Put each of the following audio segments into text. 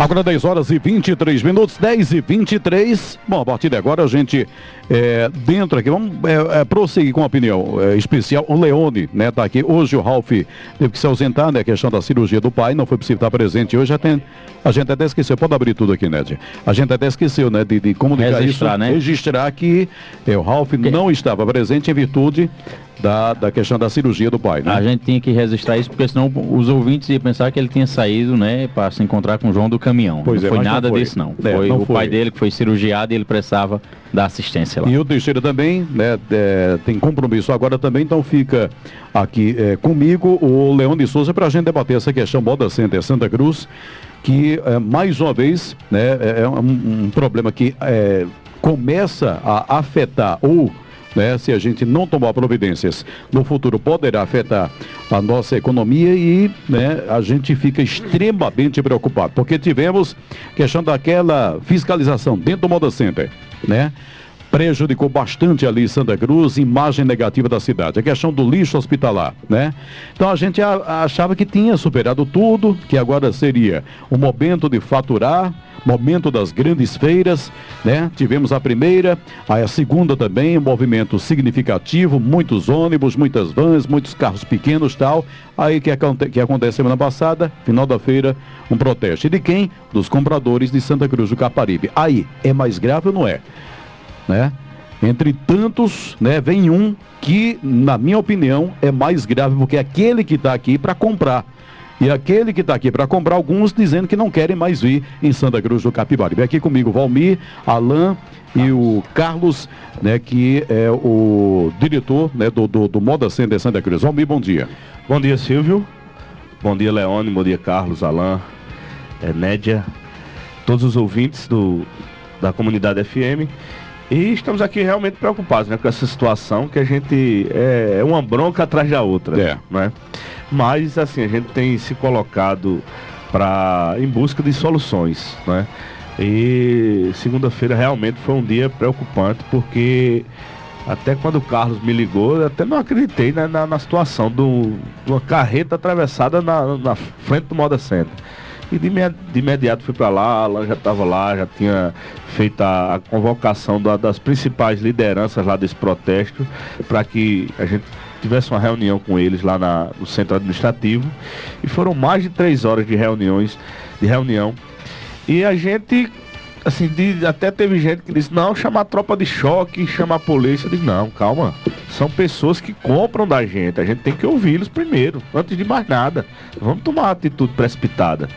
Agora 10 horas e 23 minutos, 10 e 23. Bom, a partir de agora a gente, é, dentro aqui, vamos é, é, prosseguir com a opinião é, especial. O Leone, né, tá aqui. Hoje o Ralf teve que se ausentar, né, a questão da cirurgia do pai, não foi possível estar presente hoje. Tem, a gente até esqueceu, pode abrir tudo aqui, Ned. A gente até esqueceu, né, de, de comunicar registrar, isso, né? registrar que é, o Ralf que... não estava presente em virtude da, da questão da cirurgia do pai, né? A gente tinha que registrar isso, porque senão os ouvintes iam pensar que ele tinha saído, né, para se encontrar com o João do caminhão. Pois não é, foi nada não foi. disso, não. É, foi não o foi. pai dele que foi cirurgiado e ele precisava da assistência lá. E o Teixeira também, né, é, tem compromisso agora também, então fica aqui é, comigo o Leão de Souza para a gente debater essa questão Moda Center Santa Cruz, que é, mais uma vez, né, é, é um, um problema que começa a afetar ou né, se a gente não tomar providências no futuro, poderá afetar a nossa economia e né, a gente fica extremamente preocupado, porque tivemos questão daquela fiscalização dentro do Moda Center, né? prejudicou bastante ali Santa Cruz, imagem negativa da cidade. A questão do lixo hospitalar, né? Então a gente achava que tinha superado tudo, que agora seria o momento de faturar, momento das grandes feiras, né? Tivemos a primeira, a segunda também, um movimento significativo, muitos ônibus, muitas vans, muitos carros pequenos tal. Aí que, que acontece semana passada, final da feira, um protesto. E de quem? Dos compradores de Santa Cruz do Caparibe. Aí, é mais grave ou não é? Né? Entre tantos, né, vem um que, na minha opinião, é mais grave, porque é aquele que está aqui para comprar. E aquele que está aqui para comprar, alguns dizendo que não querem mais vir em Santa Cruz do Capibari. Vem aqui comigo Valmir, Alain e o Carlos, né, que é o diretor né, do, do, do Moda Center Santa Cruz. Valmir, bom dia. Bom dia, Silvio. Bom dia, Leone. Bom dia, Carlos, Alain, é, Nédia, todos os ouvintes do, da comunidade FM. E estamos aqui realmente preocupados né, com essa situação que a gente é, é uma bronca atrás da outra. É. Né? Mas assim, a gente tem se colocado para em busca de soluções. Né? E segunda-feira realmente foi um dia preocupante porque até quando o Carlos me ligou, até não acreditei né, na, na, situação de uma carreta atravessada na, na frente do Moda Center. E de, imediato fui para lá, ela já estava lá, já tinha feito a, a convocação da, das principais lideranças lá desse protesto, para que a gente tivesse uma reunião com eles lá na, no centro administrativo. E foram mais de três horas de reuniões, de reunião. E a gente assim, de, até teve gente que disse, não, chama a tropa de choque, chama a polícia. Eu disse, não, calma. São pessoas que compram da gente. A gente tem que ouvi-los primeiro, antes de mais nada. Vamos tomar uma atitude precipitada.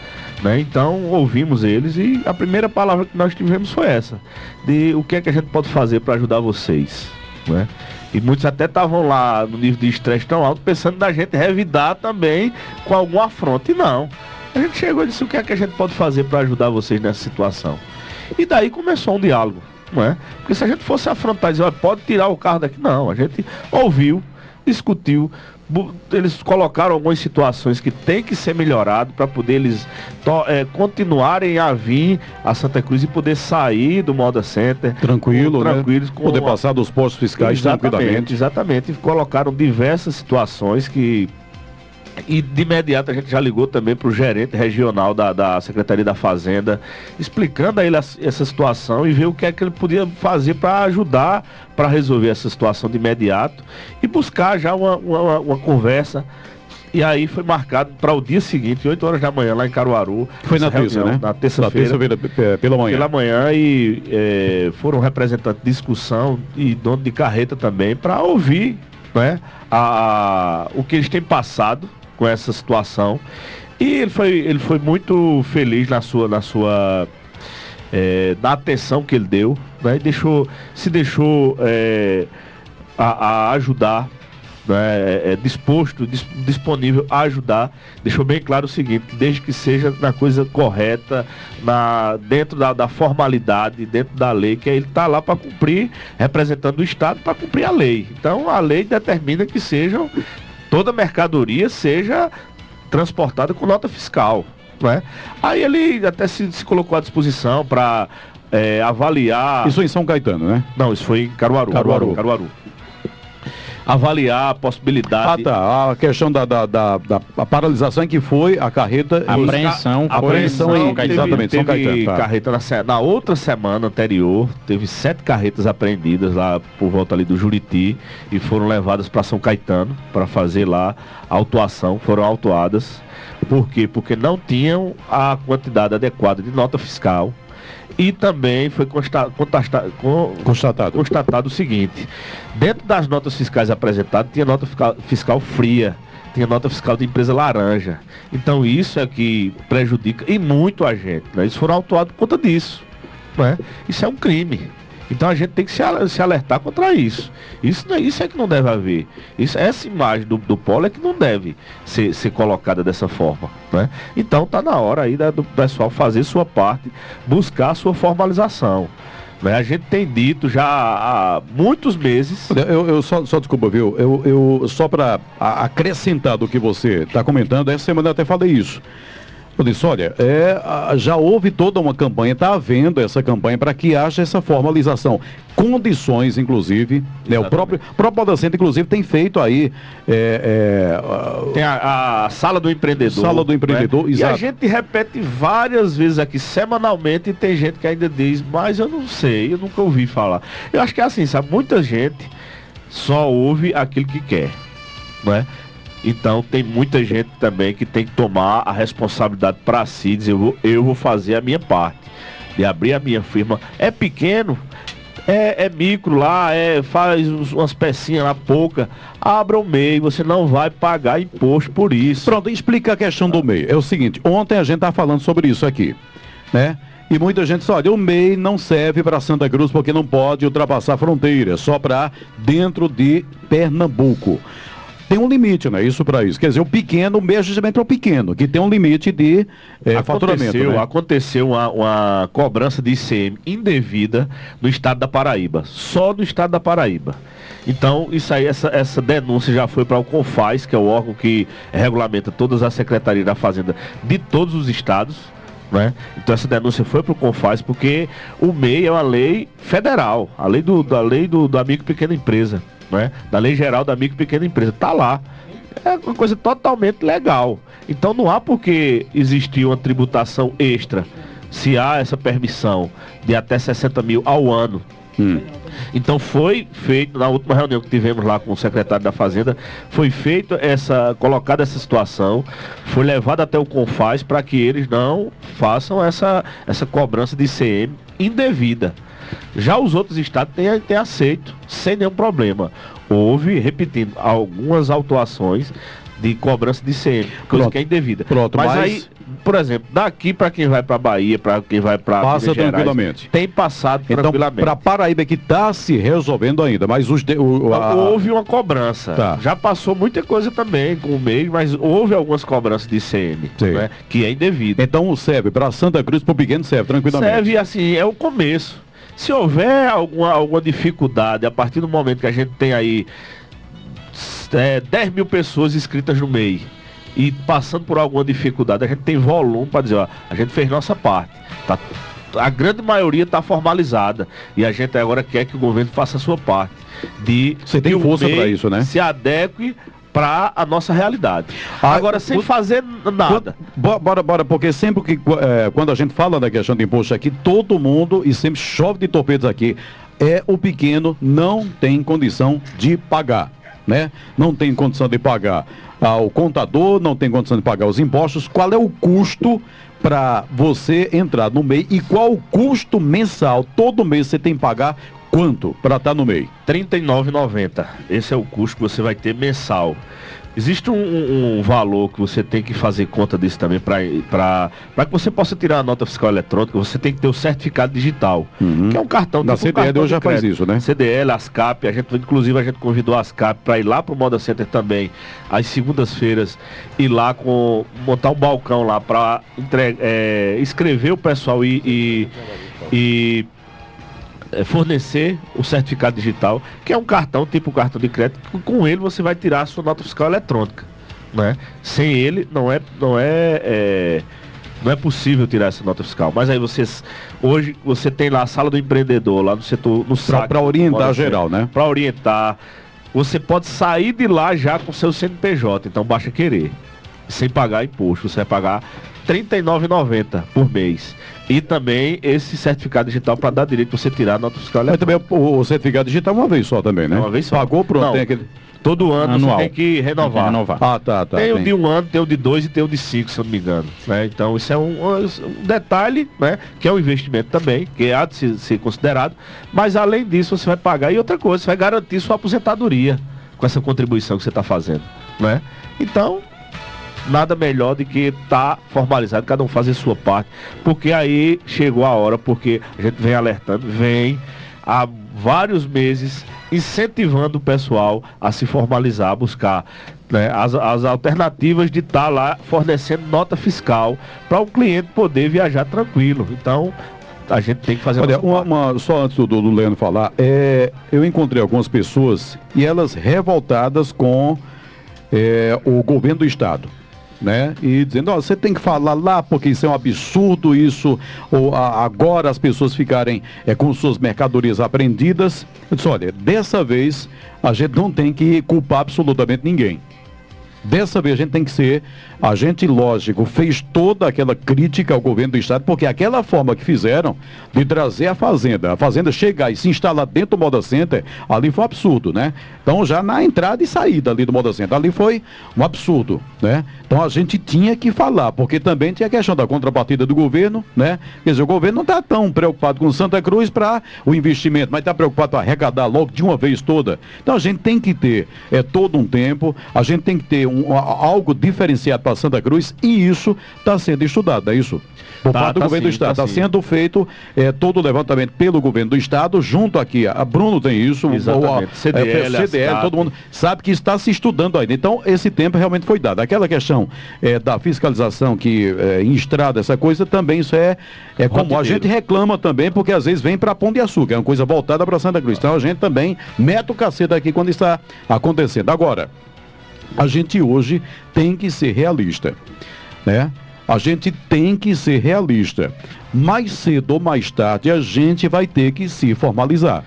Né? Então ouvimos eles e a primeira palavra que nós tivemos foi essa. De o que é que a gente pode fazer para ajudar vocês. Né? E muitos até estavam lá no nível de estresse tão alto, pensando da gente revidar também com algum afronto. E não. A gente chegou e disse o que é que a gente pode fazer para ajudar vocês nessa situação. E daí começou um diálogo, não é? Porque se a gente fosse afrontar e dizer, pode tirar o carro daqui, não. A gente ouviu, discutiu, eles colocaram algumas situações que tem que ser melhorado para poder eles é, continuarem a vir a Santa Cruz e poder sair do Moda Center tranquilo, né? tranquilos, né? poder passar dos postos fiscais exatamente, tranquilamente. Exatamente, e colocaram diversas situações que e de imediato a gente já ligou também para o gerente regional da, da Secretaria da Fazenda, explicando a ele essa situação e ver o que é que ele podia fazer para ajudar para resolver essa situação de imediato e buscar já uma, uma, uma conversa. E aí foi marcado para o dia seguinte, 8 horas da manhã, lá em Caruaru. Foi na terça, né? Na terça-feira. Terça pela manhã. Pela manhã e é, foram representantes de discussão e dono de carreta também para ouvir né, a, o que eles têm passado com essa situação. E ele foi, ele foi muito feliz na sua, na sua é, atenção que ele deu, né? deixou, se deixou é, a, a, ajudar, né? é, é disposto, dis, disponível a ajudar. Deixou bem claro o seguinte, desde que seja na coisa correta, na, dentro da, da formalidade, dentro da lei, que ele está lá para cumprir, representando o Estado para cumprir a lei. Então a lei determina que sejam toda mercadoria seja transportada com nota fiscal. Né? Aí ele até se, se colocou à disposição para é, avaliar. Isso em São Caetano, né? Não, isso foi em Caruaru. Caruaru. Caruaru. Avaliar a possibilidade. Ah, tá. A questão da, da, da, da a paralisação que foi a carreta. A apreensão. A apreensão em teve, exatamente, teve Caetano, tá. carreta na, na outra semana anterior, teve sete carretas apreendidas lá por volta ali do Juriti e foram levadas para São Caetano para fazer lá a autuação, foram autuadas. Por quê? Porque não tinham a quantidade adequada de nota fiscal e também foi consta, contasta, con, constatado. constatado o seguinte: dentro das notas fiscais apresentadas, tinha nota fiscal, fiscal fria, tinha nota fiscal de empresa laranja. Então isso é que prejudica e muito a gente. Né? Eles foram autuados por conta disso. Né? Isso é um crime. Então a gente tem que se, alertar contra isso. Isso, é, isso é que não deve haver. Isso, essa imagem do, do polo é que não deve ser, ser colocada dessa forma. Né? Então está na hora aí da, do pessoal fazer sua parte, buscar a sua formalização. Né? A gente tem dito já há muitos meses. Eu, eu só, só desculpa, viu? Eu, eu só para acrescentar do que você está comentando, essa semana eu até falei isso. Eu disse, olha, é, já houve toda uma campanha, está havendo essa campanha para que haja essa formalização. Condições, inclusive, né, o próprio, próprio inclusive, tem feito aí... É, é, tem a, a, sala do empreendedor. Sala do empreendedor, né? E a gente repete várias vezes aqui, semanalmente, e tem gente que ainda diz, mas eu não sei, eu nunca ouvi falar. Eu acho que é assim, sabe, muita gente só ouve aquilo que quer, não é? Então tem muita gente também que tem que tomar a responsabilidade para si, dizer eu vou, eu vou fazer a minha parte, de abrir a minha firma. É pequeno, é, é, micro lá, é, faz umas pecinhas lá pouca, abra o MEI, você não vai pagar imposto por isso. Pronto, explica a questão do MEI. É o seguinte, ontem a gente tá falando sobre isso aqui, né? E muita gente diz, olha, o MEI não serve para Santa Cruz porque não pode ultrapassar fronteiras, só para dentro de Pernambuco tem um limite, né? Isso para isso. Quer dizer, o pequeno, mesmo também para o pequeno, que tem um limite de é, faturamento. Né? Aconteceu uma, uma cobrança de ICM indevida no estado da Paraíba. Só no estado da Paraíba. Então, isso aí, essa, essa denúncia já foi para o CONFAS, que é o órgão que regulamenta todas as secretarias da Fazenda de todos os estados. Né? Então essa denúncia foi para o CONFAS porque o MEI é uma lei federal, a lei do, da lei do, do amigo pequena empresa né? Da Lei Geral da Micro e Pequena Empresa. Está lá. É uma coisa totalmente legal. Então não há por que existir uma tributação extra se há essa permissão de até 60 mil ao ano. Hum. Então foi feito, na última reunião que tivemos lá com o secretário da Fazenda, foi feito essa, colocada essa situação, foi levado até o Confaz para que eles não façam essa, essa cobrança de ICM indevida. Já os outros estados têm, têm aceito, sem nenhum problema. Houve, repetindo, algumas autuações de cobrança de ICM, coisa Pronto. que é indevida. Pronto, mas, mas aí, por exemplo, daqui para quem vai para Bahia, para quem vai para passa Gerais, tranquilamente. Tem passado então, tranquilamente. Para Paraíba que está se resolvendo ainda, mas os de, o, a... houve uma cobrança. Tá. Já passou muita coisa também com o mês, mas houve algumas cobranças de ICM, né, que é indevida. Então serve para Santa Cruz, para o pequeno serve tranquilamente. Serve assim, é o começo. Se houver alguma, alguma dificuldade, a partir do momento que a gente tem aí é, 10 mil pessoas inscritas no MEI e passando por alguma dificuldade, a gente tem volume para dizer, ó, a gente fez nossa parte. Tá, a grande maioria está formalizada e a gente agora quer que o governo faça a sua parte. De Você tem força para isso, né? Se adeque para a nossa realidade. Ah, Agora, sem fazer nada. Bora, bora, porque sempre que é, quando a gente fala da questão de imposto aqui, todo mundo, e sempre chove de torpedos aqui, é o pequeno não tem condição de pagar. Né? Não tem condição de pagar ao contador, não tem condição de pagar os impostos. Qual é o custo para você entrar no MEI e qual o custo mensal? Todo mês você tem que pagar Quanto para estar tá no MEI? R$ 39,90. Esse é o custo que você vai ter mensal. Existe um, um, valor que você tem que fazer conta disso também para que você possa tirar a nota fiscal eletrônica, você tem que ter o certificado digital, uhum. que é um cartão. Da CDL cartão já faz isso, né? CDL, ASCAP, a gente, inclusive a gente convidou a ASCAP para ir lá para o Moda Center também, às segundas-feiras, ir lá com montar um balcão lá para é, escrever o pessoal e, e, e fornecer o certificado digital, que é um cartão, tipo cartão de crédito, com ele você vai tirar a sua nota fiscal eletrônica. Né? Sem ele não é, não é, é não é possível tirar essa nota fiscal. Mas aí vocês hoje você tem lá a sala do empreendedor lá no setor no para orientar geral, né? Para orientar você pode sair de lá já com seu CNPJ, então basta querer. Sem pagar imposto, você vai pagar R$ 39,90 por mês. E também esse certificado digital para dar direito você tirar a nota fiscal. Mas também o, o, certificado digital uma vez só também, né? Uma vez só. Pagou, pronto, Não. tem aquele... Todo ano Anual. você tem que renovar. Tem que renovar. Ah, tá, tá. Tem o de um ano, tem o de dois e tem o de cinco, se eu não me engano. Né? Então, isso é um, detalhe, né? Que é um investimento também, que há de ser, ser considerado. Mas além disso, você vai pagar. E outra coisa, você vai garantir sua aposentadoria com essa contribuição que você está fazendo. Né? Então, nada melhor do que estar tá formalizado, cada um fazer sua parte. Porque aí chegou a hora, porque a gente vem alertando, vem há vários meses incentivando o pessoal a se formalizar, a buscar né, as, as alternativas de estar tá lá fornecendo nota fiscal para o cliente poder viajar tranquilo. Então, a gente tem que fazer Olha, uma, uma, só antes do, do Leandro falar, é, eu encontrei algumas pessoas e elas revoltadas com é, o governo do estado né? E dizendo, ó, você tem que falar lá porque isso é um absurdo, isso, ou a, agora as pessoas ficarem é, com suas mercadorias apreendidas. Eu disse, olha, dessa vez a gente não tem que culpar absolutamente ninguém. Dessa vez a gente tem que ser, a gente, lógico, fez toda aquela crítica ao governo do Estado, porque aquela forma que fizeram de trazer a Fazenda, a Fazenda chegar e se instalar dentro do Moda Center, ali foi um absurdo, né? Então já na entrada e saída ali do Moda Center, ali foi um absurdo, né? Então a gente tinha que falar, porque também tinha a questão da contrapartida do governo, né? Quer dizer, o governo não está tão preocupado com Santa Cruz para o investimento, mas está preocupado para arrecadar logo de uma vez toda. Então a gente tem que ter é, todo um tempo, a gente tem que ter algo diferenciado para Santa Cruz e isso está sendo estudado, é isso? Por tá, parte do tá governo sim, do Estado. Está tá sendo feito é, todo o levantamento pelo governo do Estado, junto aqui. A Bruno tem isso, Exatamente. o, CDL, é, CDL todo mundo sabe que está se estudando ainda. Então, esse tempo realmente foi dado. Aquela questão é, da fiscalização que é, em estrada, essa coisa, também isso é, é como a gente reclama também, porque às vezes vem para Pão de Açúcar, é uma coisa voltada para Santa Cruz. Então a gente também mete o cacete aqui quando está acontecendo. Agora, a gente hoje tem que ser realista, né? A gente tem que ser realista. Mais cedo ou mais tarde a gente vai ter que se formalizar.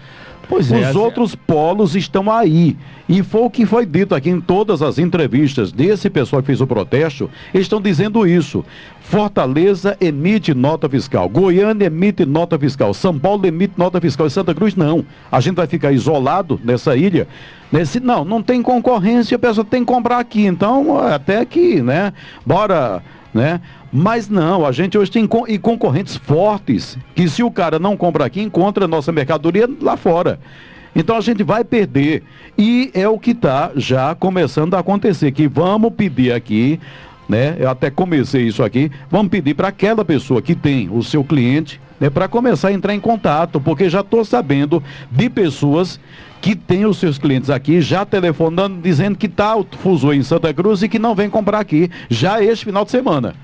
Pois é, Os assim... outros polos estão aí. E foi o que foi dito aqui em todas as entrevistas desse pessoal que fez o protesto, estão dizendo isso. Fortaleza emite nota fiscal, Goiânia emite nota fiscal, São Paulo emite nota fiscal e Santa Cruz não. A gente vai ficar isolado nessa ilha. Nesse, não, não tem concorrência, a pessoa tem que comprar aqui. Então, até aqui, né? Bora né? Mas não, a gente hoje tem e concorrentes fortes, que se o cara não compra aqui, encontra a nossa mercadoria lá fora. Então a gente vai perder. E é o que está já começando a acontecer, que vamos pedir aqui, né? Eu até comecei isso aqui, vamos pedir para aquela pessoa que tem o seu cliente, né, para começar a entrar em contato, porque já estou sabendo de pessoas que têm os seus clientes aqui já telefonando, dizendo que está o fuso em Santa Cruz e que não vem comprar aqui já este final de semana.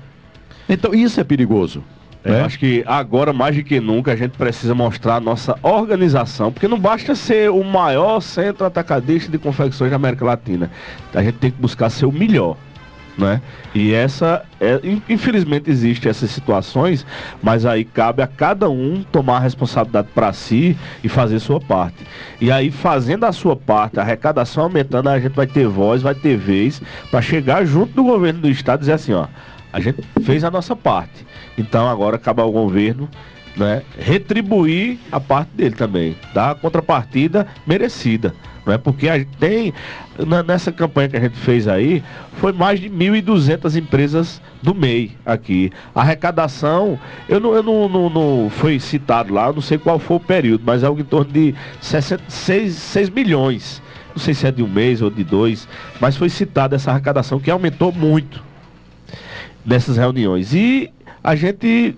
Então isso é perigoso. É? Acho que agora, mais do que nunca, a gente precisa mostrar a nossa organização, porque não basta ser o maior centro atacadista de confecções da América Latina. A gente tem que buscar ser o melhor né? E essa, é, infelizmente, existe essas situações, mas aí cabe a cada um tomar a responsabilidade para si e fazer sua parte. E aí, fazendo a sua parte, a arrecadação aumentando, a gente vai ter voz, vai ter vez para chegar junto do governo do estado e dizer assim, ó, a gente fez a nossa parte. Então agora cabe ao governo né, retribuir a parte dele também, dar a contrapartida merecida. Não é porque a gente tem nessa campanha que a gente fez aí, foi mais de 1.200 empresas do MEI aqui. A arrecadação, eu não, eu não, não, não foi citado lá, não sei qual foi o período, mas é algo em torno de 66, 6 milhões. Não sei se é de um mês ou de dois, mas foi citada essa arrecadação que aumentou muito nessas reuniões. E a gente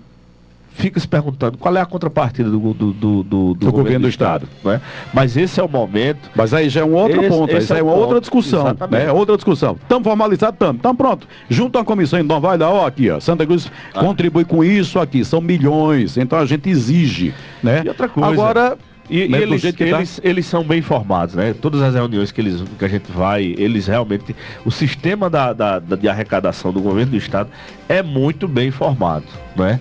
fica se perguntando qual é a contrapartida do, do, do, do, do governo, do Estado. Estado né? Mas esse é o momento. Mas aí já é um outro esse, ponto, esse é, é uma ponto. outra discussão. Né? Outra discussão. Estamos formalizados, estamos. Então pronto. Junto à comissão então vai lá, ó, aqui, ó. Santa Cruz ah. contribui com isso aqui. São milhões. Então a gente exige. Né? E outra coisa. Agora. E, né, e eles, tá. eles, tá... eles, são bem informados, né? Todas as reuniões que, eles, que a gente vai, eles realmente. O sistema da, da, da de arrecadação do governo do estado é muito bem informado, né?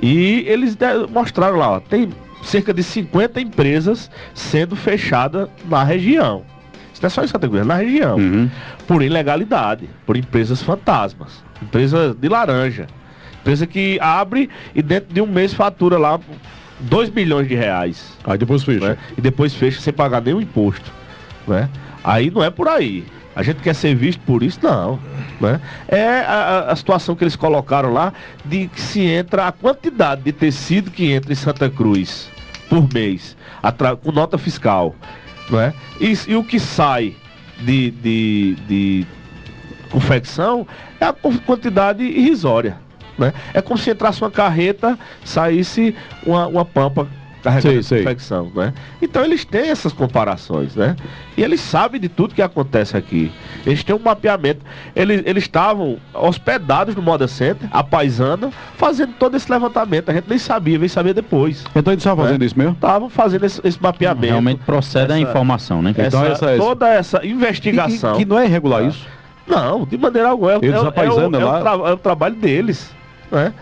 E eles mostraram lá, ó, tem cerca de 50 empresas sendo fechadas na região. Esse não é só em Santa Cruz, é na região, uhum. por ilegalidade, por empresas fantasmas, empresa de laranja, empresa que abre e dentro de um mês fatura lá 2 milhões de reais. Aí depois fecha. Né? E depois fecha sem pagar nenhum imposto. Né? Aí não é por aí. A gente quer ser visto por isso? Não. Né? É a, a, situação que eles colocaram lá de que se entra a quantidade de tecido que entra em Santa Cruz por mês, com nota fiscal. Né? E, e o que sai de, de, de confecção é a quantidade irrisória. Né? É como se entrasse uma carreta, saísse uma, uma pampa carregando sei, infecção, né? Então eles têm essas comparações, né? E eles sabem de tudo que acontece aqui. Eles têm um mapeamento. Eles, eles estavam hospedados no Moda Center, a paisana, fazendo todo esse levantamento. A gente nem sabia, veio saber depois. Então eles estavam né? fazendo isso mesmo? Estavam fazendo esse, esse, mapeamento. Realmente procede essa, a informação, né? Então essa, essa, toda essa investigação. E, que não é irregular tá? isso? Não, de maneira alguma. É, eles é, é, o, é, o, tra é o trabalho deles. Né?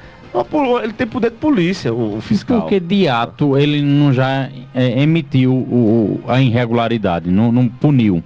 Ele tem poder de polícia, o, fiscal. Porque de ato ele não já é, emitiu o, a irregularidade, não, não puniu.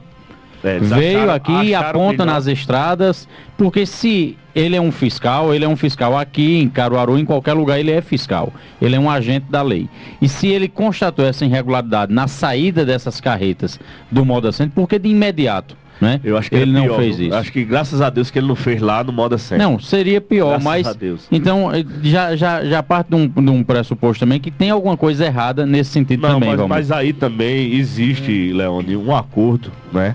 É, Veio acharam, aqui e aponta nas estradas, porque se ele é um fiscal, ele é um fiscal aqui em Caruaru, em qualquer lugar ele é fiscal. Ele é um agente da lei. E se ele constatou essa irregularidade na saída dessas carretas do modo assento, porque de imediato né? Eu acho que ele não fez isso. Acho que graças a Deus que ele não fez lá no modo certo. Não, seria pior, graças mas. A Deus. Então, eh, já, já, já parte de um, de um pressuposto também que tem alguma coisa errada nesse sentido não, também. Mas, mas aí também existe, Leone, um acordo, né?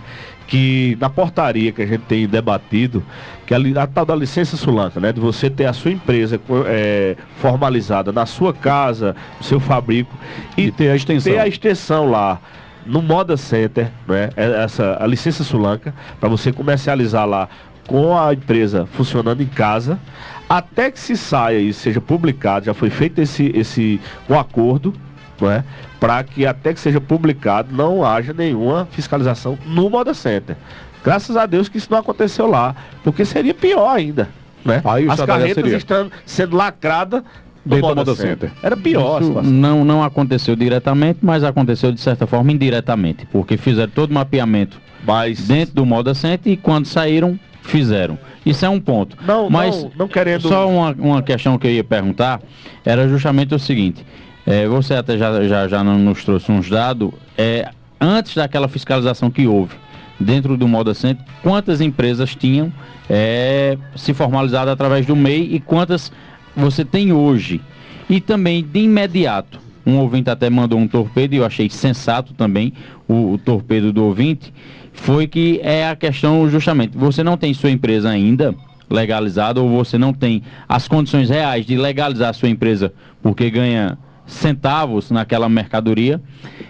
que na portaria que a gente tem debatido, que a, a tal da licença sulanca, né, de você ter a sua empresa é, formalizada na sua casa, no seu fabrico e, e ter a extensão, ter a extensão lá no Moda Center, né, essa a licença Sulanca, para você comercializar lá com a empresa funcionando em casa, até que se saia e seja publicado, já foi feito esse, esse um acordo, né, para que até que seja publicado não haja nenhuma fiscalização no Moda Center. Graças a Deus que isso não aconteceu lá, porque seria pior ainda. Né? Aí As carretas estão sendo lacradas dentro do Moda Center. Center. Era pior Isso não, não aconteceu diretamente, mas aconteceu de certa forma indiretamente, porque fizeram todo o mapeamento mas... dentro do Moda Center e quando saíram, fizeram. Isso é um ponto. Não, mas não, não querendo. Só uma, uma questão que eu ia perguntar era justamente o seguinte. É, você até já, já, já nos trouxe uns dados. É, antes daquela fiscalização que houve dentro do Moda Center, quantas empresas tinham é, se formalizado através do MEI e quantas você tem hoje. E também de imediato, um ouvinte até mandou um torpedo e eu achei sensato também o, o torpedo do ouvinte, foi que é a questão justamente, você não tem sua empresa ainda legalizada ou você não tem as condições reais de legalizar a sua empresa porque ganha centavos naquela mercadoria,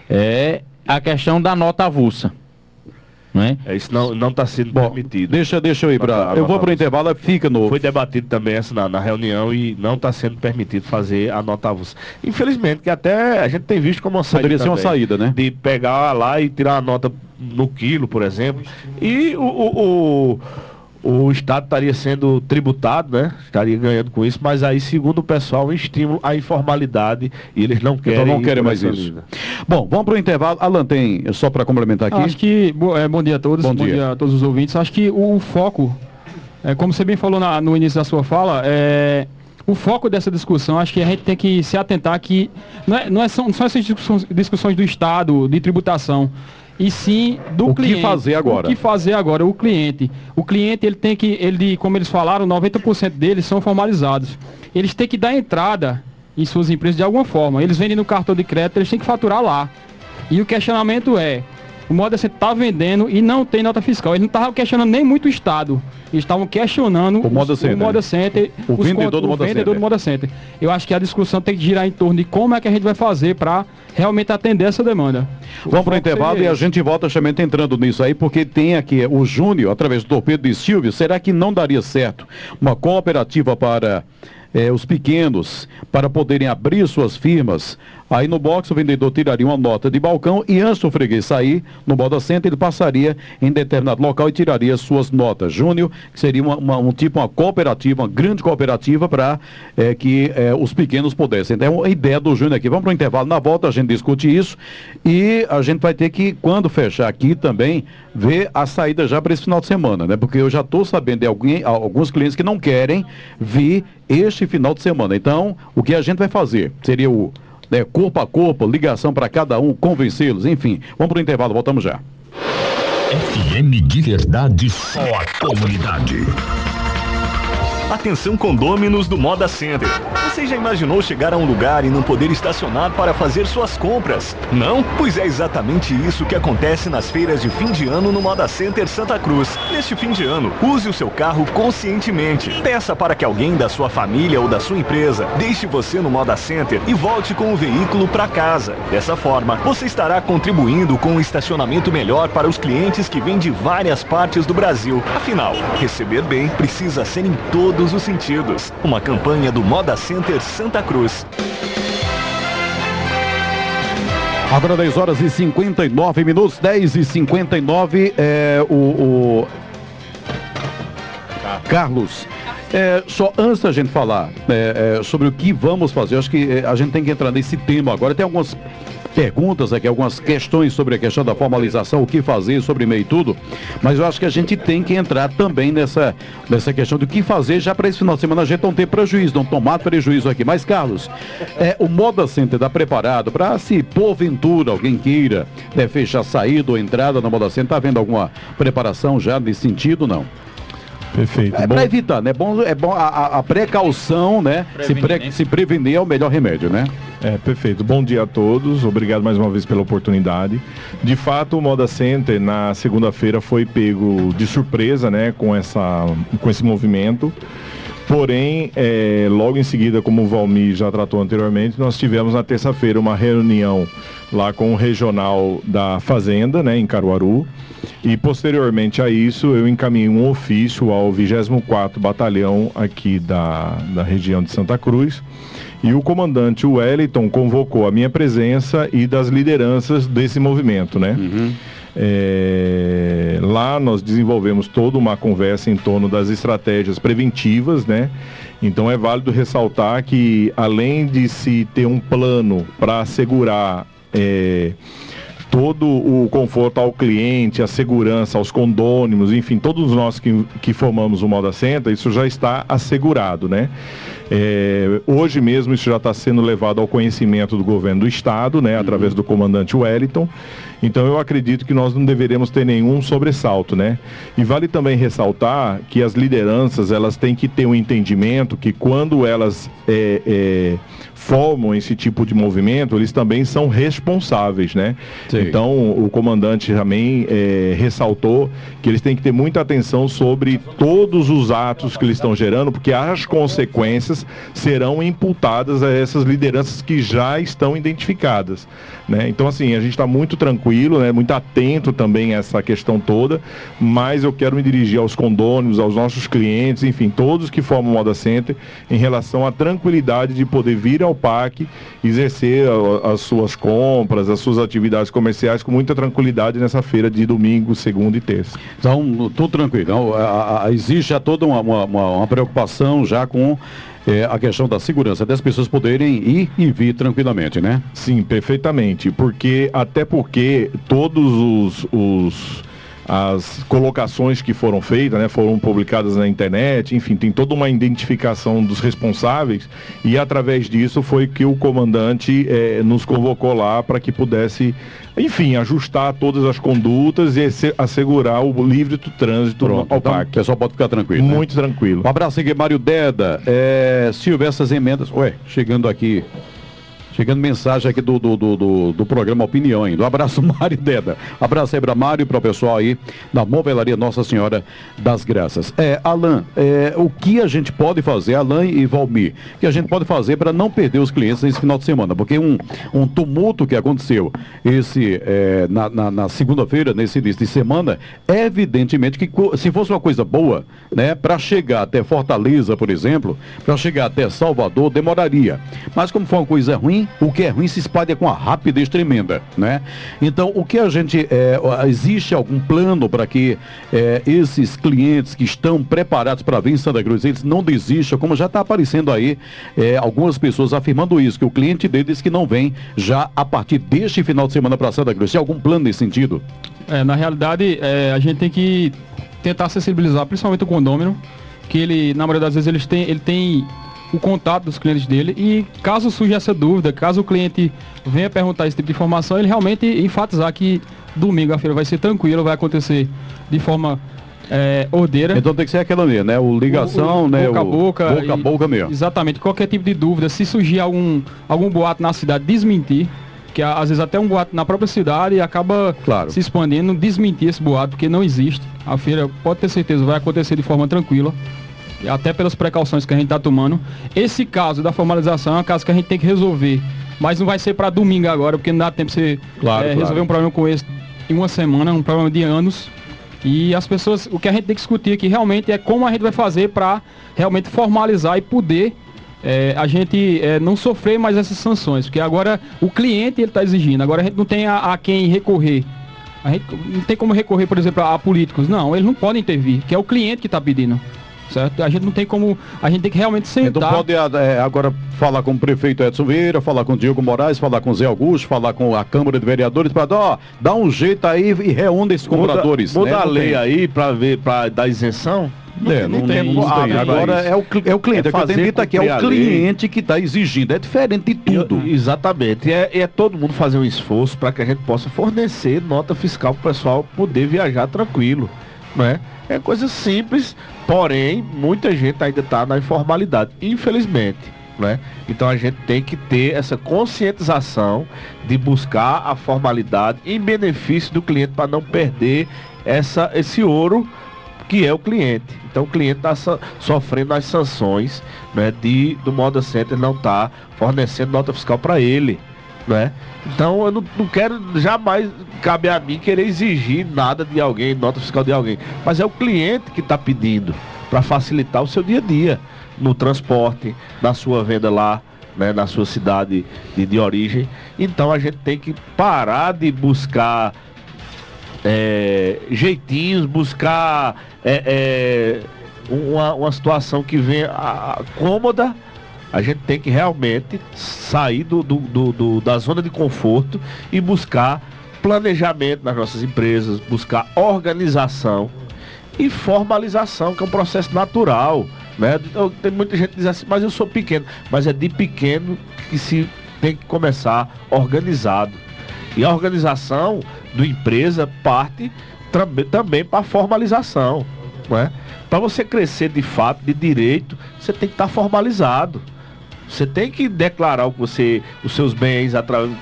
é a questão da nota avulsa. Não é? é isso não está sendo Bom, permitido. Deixa, deixa eu ir para. Eu vou para o intervalo, fica no. Foi debatido também essa na, na reunião e não está sendo permitido fazer a nota avulsa. Infelizmente, que até a gente tem visto como uma saída. Poderia ser uma saída, né? De pegar lá e tirar a nota no quilo, por exemplo. E o, o, o o Estado estaria sendo tributado, né? Estaria ganhando com isso, mas aí, segundo o pessoal, um estímulo à informalidade e eles não querem. Então não querem mais isso. Linha. Bom, vamos para o intervalo. Alan, tem, só para complementar aqui. Acho que, é, bom dia a todos, bom, bom dia. dia. a todos os ouvintes. Acho que o foco, é, como você bem falou na, no início da sua fala, é, o foco dessa discussão, acho que a gente tem que se atentar que não, é, não, é, são, são essas discussões, discussões do Estado, de tributação e sim do o cliente. O que fazer agora? O que fazer agora? O cliente. O cliente, ele tem que, ele, como eles falaram, 90% deles são formalizados. Eles têm que dar entrada em suas empresas de alguma forma. Eles vendem no cartão de crédito, eles têm que faturar lá. E o questionamento é, o Moda Center está vendendo e não tem nota fiscal. Eles não estavam questionando nem muito o Estado. Eles estavam questionando o Moda Center. O, Moda Center, o vendedor, do, o Moda vendedor do Moda Center. Eu acho que a discussão tem que girar em torno de como é que a gente vai fazer para realmente atender essa demanda. Vamos para o intervalo e a gente volta também entrando nisso aí, porque tem aqui o Júnior, através do torpedo de Silvio. Será que não daria certo uma cooperativa para eh, os pequenos, para poderem abrir suas firmas Aí no box o vendedor tiraria uma nota de balcão e antes do freguês sair no Moda Center, ele passaria em determinado local e tiraria suas notas. Júnior, que seria uma, uma, um tipo, uma cooperativa, uma grande cooperativa para é, que é, os pequenos pudessem. Então, a ideia do Júnior aqui. Vamos para o intervalo. Na volta a gente discute isso e a gente vai ter que, quando fechar aqui também, ver a saída já para esse final de semana, né? Porque eu já estou sabendo de alguém, alguns clientes que não querem vir este final de semana. Então, o que a gente vai fazer seria o né, corpo a corpo, ligação para cada um, convencê-los, enfim. Vamos para o intervalo, voltamos já. FM de verdade, só a comunidade. Atenção condôminos do Moda Center. Você já imaginou chegar a um lugar e não poder estacionar para fazer suas compras? Não? Pois é exatamente isso que acontece nas feiras de fim de ano no Moda Center Santa Cruz. Neste fim de ano, use o seu carro conscientemente. Peça para que alguém da sua família ou da sua empresa deixe você no Moda Center e volte com o veículo para casa. Dessa forma, você estará contribuindo com um estacionamento melhor para os clientes que vêm de várias partes do Brasil. Afinal, receber bem precisa ser em todo todos os sentidos. Uma campanha do Moda Center Santa Cruz. Agora 10 horas e 59 minutos, 10 e 59, é, o, o... Carlos, é, só antes da gente falar é, é, sobre o que vamos fazer, acho que é, a gente tem que entrar nesse tema agora. Tem algumas perguntas aqui, algumas questões sobre a questão da formalização, o que fazer sobre e-mail e tudo, mas eu acho que a gente tem que entrar também nessa, nessa questão do que fazer já para esse final de semana a gente não ter prejuízo, não tomar prejuízo aqui. Mas, Carlos, é, o Moda Center está preparado para, se porventura alguém queira né, fechar saída ou entrada no Moda Center, está havendo alguma preparação já nesse sentido, não? Perfeito. É para evitar, né? Bom, é bom a, a precaução, né? Se, pre, né? se prevenir é o melhor remédio, né? É, perfeito. Bom dia a todos. Obrigado mais uma vez pela oportunidade. De fato, o Moda Center na segunda-feira foi pego de surpresa, né, com essa com esse movimento. Porém, é, logo em seguida, como o Valmir já tratou anteriormente, nós tivemos na terça-feira uma reunião lá com o regional da Fazenda, né, em Caruaru. E posteriormente a isso, eu encaminhei um ofício ao 24º Batalhão aqui da, da região de Santa Cruz. E o comandante Wellington convocou a minha presença e das lideranças desse movimento, né? Uhum. É, lá nós desenvolvemos toda uma conversa em torno das estratégias preventivas, né? Então é válido ressaltar que além de se ter um plano para assegurar é, todo o conforto ao cliente, a segurança, aos condôminos, enfim, todos nós que, que formamos o Moda Center, isso já está assegurado, né? É, hoje mesmo isso já está sendo levado ao conhecimento do governo do estado, né, através do comandante Wellington. Então eu acredito que nós não deveremos ter nenhum sobressalto, né? E vale também ressaltar que as lideranças elas têm que ter um entendimento que quando elas é, é, formam esse tipo de movimento, eles também são responsáveis, né? Sim. Então o comandante também é, ressaltou que eles têm que ter muita atenção sobre todos os atos que eles estão gerando, porque as consequências serão imputadas a essas lideranças que já estão identificadas. Né? Então, assim, a gente está muito tranquilo, né? muito atento também a essa questão toda, mas eu quero me dirigir aos condôminos, aos nossos clientes, enfim, todos que formam o Moda Center, em relação à tranquilidade de poder vir ao parque, exercer as suas compras, as suas atividades comerciais com muita tranquilidade nessa feira de domingo, segunda e terça. Então, tudo tranquilo. Então, a, a, existe já toda uma, uma, uma preocupação já com é, a questão da segurança das pessoas poderem ir e vir tranquilamente, né? Sim, perfeitamente. Porque, até porque todos os, os as colocações que foram feitas, né, foram publicadas na internet, enfim, tem toda uma identificação dos responsáveis e através disso foi que o comandante eh, nos convocou lá para que pudesse, enfim, ajustar todas as condutas e assegurar o livre trânsito Pronto, ao então, parque. O pessoal pode ficar tranquilo. Né? Muito né? tranquilo. Um abraço aqui, Mário Deda. É, Silvio, essas emendas. Ué, chegando aqui Chegando mensagem aqui do, do, do, do, do programa Opinião ainda. Abraço, Mário Deda. Abraço aí para Mário e para o pessoal aí da Movelaria Nossa Senhora das Graças. É, Alain, é, o que a gente pode fazer, Alain e Valmir, que a gente pode fazer para não perder os clientes nesse final de semana? Porque um, um tumulto que aconteceu esse é, na, na, na segunda-feira, nesse início de semana, é evidentemente que se fosse uma coisa boa, né, para chegar até Fortaleza, por exemplo, para chegar até Salvador, demoraria. Mas como foi uma coisa ruim, o que é ruim se espalha com a rapidez tremenda, né? Então, o que a gente, é, existe algum plano para que é, esses clientes que estão preparados para vir em Santa Cruz, eles não desistam, como já está aparecendo aí é, algumas pessoas afirmando isso, que o cliente deles que não vem já a partir deste final de semana para Santa Cruz. Tem algum plano nesse sentido? É, na realidade, é, a gente tem que tentar sensibilizar, principalmente o condômino, que ele, na maioria das vezes, eles têm, ele tem o contato dos clientes dele e caso surja essa dúvida, caso o cliente venha perguntar esse tipo de informação, ele realmente enfatizar que domingo a feira vai ser tranquilo, vai acontecer de forma é, ordeira. Então tem que ser aquela ali, né? O ligação, o, o, né? Boca a boca. Boca a boca mesmo. Exatamente. Qualquer tipo de dúvida, se surgir algum, algum boato na cidade, desmentir. Que às vezes até um boato na própria cidade acaba claro. se expandindo, desmentir esse boato, porque não existe. A feira, pode ter certeza, vai acontecer de forma tranquila até pelas precauções que a gente está tomando. Esse caso da formalização é um caso que a gente tem que resolver, mas não vai ser para domingo agora, porque não dá tempo de você claro, é, claro. resolver um problema com esse em uma semana, um problema de anos. E as pessoas, o que a gente tem que discutir aqui realmente é como a gente vai fazer para realmente formalizar e poder é, a gente é, não sofrer mais essas sanções, porque agora o cliente ele está exigindo, agora a gente não tem a, a quem recorrer. A gente não tem como recorrer, por exemplo, a, a políticos. Não, eles não podem intervir, que é o cliente que está pedindo certo? A gente não tem como, a gente tem que realmente sentar. Então pode é, agora falar com o prefeito Edson Vieira, falar com o Diego Moraes, falar com o Zé Augusto, falar com a Câmara de Vereadores para dar, dar um jeito aí e reúne esses compradores. Muda, muda né? a lei tem. aí para ver, para dar isenção. É, não, não, tem, não tem. Agora é o, é o cliente, é, é que dito aqui, é o cliente que está exigindo, é diferente de tudo. E, exatamente, e é, é, todo mundo fazer um esforço para que a gente possa fornecer nota fiscal para o pessoal poder viajar tranquilo, não é? É coisa simples, porém, muita gente ainda está na informalidade, infelizmente. Né? Então a gente tem que ter essa conscientização de buscar a formalidade em benefício do cliente para não perder essa, esse ouro que é o cliente. Então o cliente está so, sofrendo as sanções né, de do Moda Center não estar tá fornecendo nota fiscal para ele. Né? Então eu não, não, quero jamais cabe a mim querer exigir nada de alguém, nota fiscal de alguém, mas é o cliente que está pedindo para facilitar o seu dia a dia no transporte, na sua venda lá, né, na sua cidade de, de origem. Então a gente tem que parar de buscar é, jeitinhos, buscar é, é, uma, uma situação que venha cômoda a gente tem que realmente sair do, do, do, do, da zona de conforto e buscar planejamento nas nossas empresas, buscar organização e formalização, que é um processo natural. Né? Tem muita gente que diz assim, mas eu sou pequeno. Mas é de pequeno que se tem que começar organizado. E a organização do empresa parte também para a formalização. Né? Para você crescer de fato, de direito, você tem que estar formalizado. Você tem que declarar o que você, os seus bens,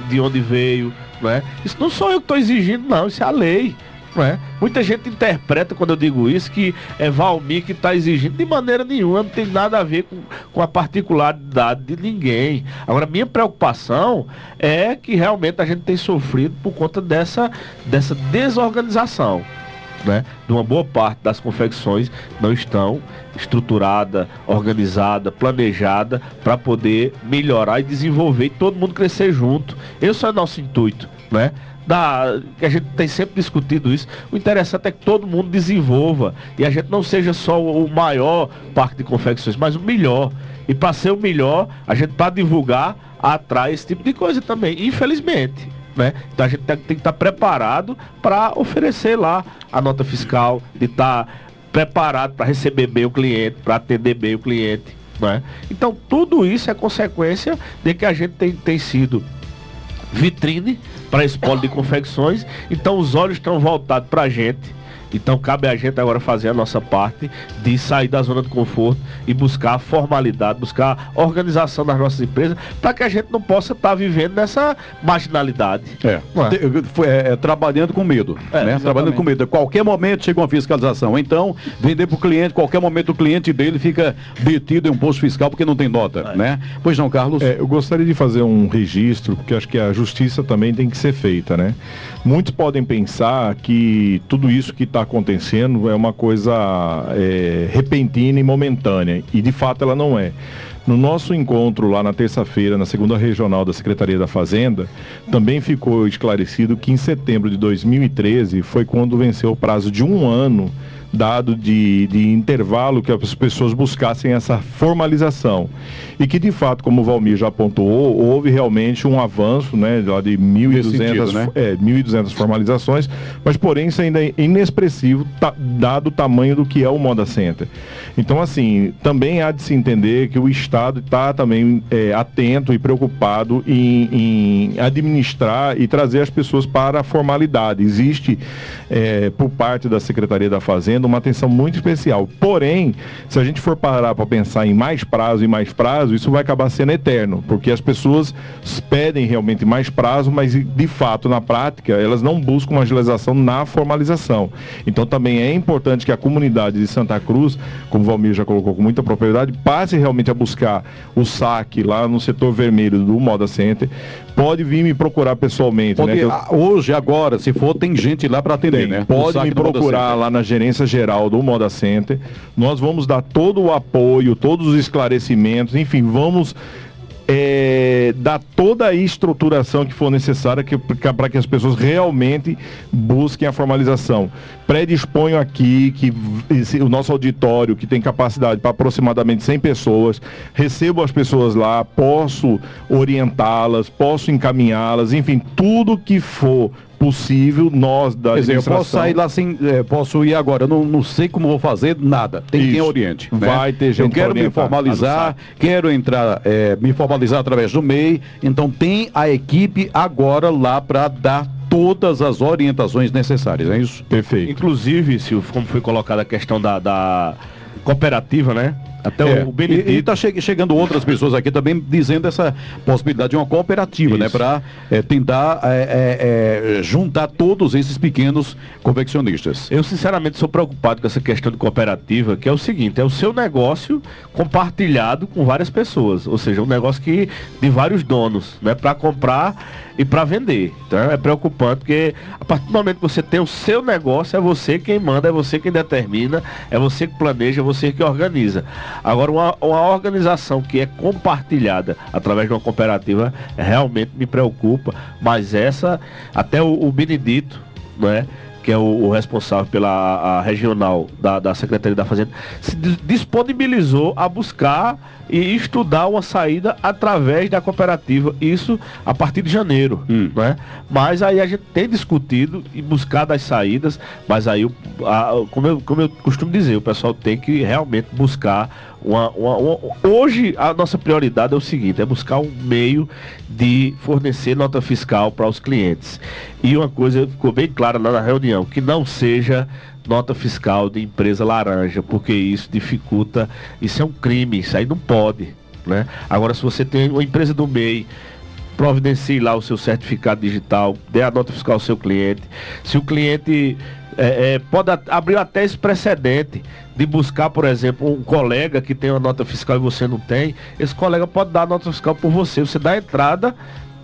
de onde veio, não é? Isso não sou eu que estou exigindo, não, isso é a lei. É? Muita gente interpreta quando eu digo isso que é Valmir que está exigindo. De maneira nenhuma, não tem nada a ver com, com a particularidade de ninguém. Agora, minha preocupação é que realmente a gente tem sofrido por conta dessa, dessa desorganização né, de uma boa parte das confecções não estão estruturada, organizada, planejada para poder melhorar e desenvolver e todo mundo crescer junto. Esse é o nosso intuito, né? Da, que a gente tem sempre discutido isso. O interessante é que todo mundo desenvolva e a gente não seja só o maior parque de confecções, mas o melhor. E para ser o melhor, a gente para divulgar atrai esse tipo de coisa também, infelizmente. Né? Então a gente tem, que estar tá preparado para oferecer lá a nota fiscal, de estar tá preparado para receber bem o cliente, para atender bem o cliente. Né? Então tudo isso é consequência de que a gente tem, tem sido vitrine para esse polo de confecções. Então os olhos estão voltados para a gente então cabe a gente agora fazer a nossa parte de sair da zona de conforto e buscar a formalidade, buscar a organização das nossas empresas, para que a gente não possa estar tá vivendo nessa marginalidade. É. é? é, é trabalhando com medo. É, né? Trabalhando com medo. A qualquer momento chega uma fiscalização. Então, vender para o cliente, qualquer momento o cliente dele fica detido em um posto fiscal porque não tem nota. É. Né? Pois não, Carlos? É, eu gostaria de fazer um registro, porque acho que a justiça também tem que ser feita, né? Muitos podem pensar que tudo isso que está está acontecendo é uma coisa é, repentina e momentânea, e de fato ela não é. No nosso encontro lá na terça-feira, na segunda regional da Secretaria da Fazenda, também ficou esclarecido que em setembro de 2013 foi quando venceu o prazo de um ano dado de, de intervalo que as pessoas buscassem essa formalização. E que, de fato, como o Valmir já apontou, houve realmente um avanço né, de 1.200 né? é, 1.200 formalizações, mas, porém, isso ainda é inexpressivo, ta- dado o tamanho do que é o Moda Center. Então, assim, também há de se entender que o Estado está também é, atento e preocupado em, em administrar e trazer as pessoas para a formalidade. Existe, é, por parte da Secretaria da Fazenda, uma atenção muito especial. Porém, se a gente for parar para pensar em mais prazo e mais prazo, isso vai acabar sendo eterno, porque as pessoas pedem realmente mais prazo, mas de fato, na prática, elas não buscam agilização na formalização. Então, também é importante que a comunidade de Santa Cruz, como o Valmir já colocou com muita propriedade, passe realmente a buscar o saque lá no setor vermelho do Moda Center. Pode vir me procurar pessoalmente, né? Pode, que eu- ah, Hoje, agora, se for, tem gente lá para atender, tem. né? Pode me procurar lá na gerência geral do Moda Center. Nós vamos dar todo o apoio, todos os esclarecimentos, enfim, vamos é, dar toda a estruturação que for necessária para que as pessoas realmente busquem a formalização. Predisponho aqui que esse- o nosso auditório, que tem capacidade para aproximadamente 100 pessoas, recebo as pessoas lá, posso orientá-las, posso encaminhá-las, enfim, tudo que for possível, nós da Quer dizer, eu posso sair lá sem. eh, posso ir agora, eu não, não sei como vou fazer nada. Tem quem Isso. oriente. né? Vai ter gente Eu quero me formalizar, quero entrar, eh, me formalizar através do MEI. Então tem a equipe agora lá para dar todas as orientações necessárias, é isso? Perfeito. Inclusive, Silvio, como foi colocada a questão da, da cooperativa, né? Até É, o Benedito. E está chegando outras pessoas aqui também dizendo essa possibilidade de uma cooperativa, né? Isso. Para tentar eh, eh, eh, juntar todos esses pequenos confeccionistas. Eu sinceramente sou preocupado com essa questão de cooperativa, que é o seguinte, é o seu negócio compartilhado com várias pessoas, ou seja, um negócio que de vários donos, né, para comprar e para vender. Então é preocupante porque a partir do momento que você tem o seu negócio, é você quem manda, é você quem determina, é você que planeja, é você que organiza. Agora uma, uma organização que é compartilhada através de uma cooperativa realmente me preocupa, mas essa até o, o Benedito, né? Que é o, o responsável pela regional da, da Secretaria da Fazenda, se dis- disponibilizou a buscar e estudar uma saída através da cooperativa, isso a partir de janeiro, Hum. né? Mas aí a gente tem discutido e buscado as saídas, mas aí, a- como, eu, como eu costumo dizer, o pessoal tem que realmente buscar uma, uma- uma- Hoje a nossa prioridade é o seguinte, é buscar um meio de fornecer nota fiscal para os clientes. E uma coisa ficou bem clara lá na reunião, que não seja nota fiscal de empresa laranja, porque isso dificulta, isso é um crime, isso aí não pode. Né? Agora, se você tem uma empresa do MEI, providencie lá o seu certificado digital, dê a nota fiscal ao seu cliente. Se o cliente é, é, pode abrir até esse precedente de buscar, por exemplo, um colega que tem uma nota fiscal e você não tem, esse colega pode dar a nota fiscal por você. Você dá a entrada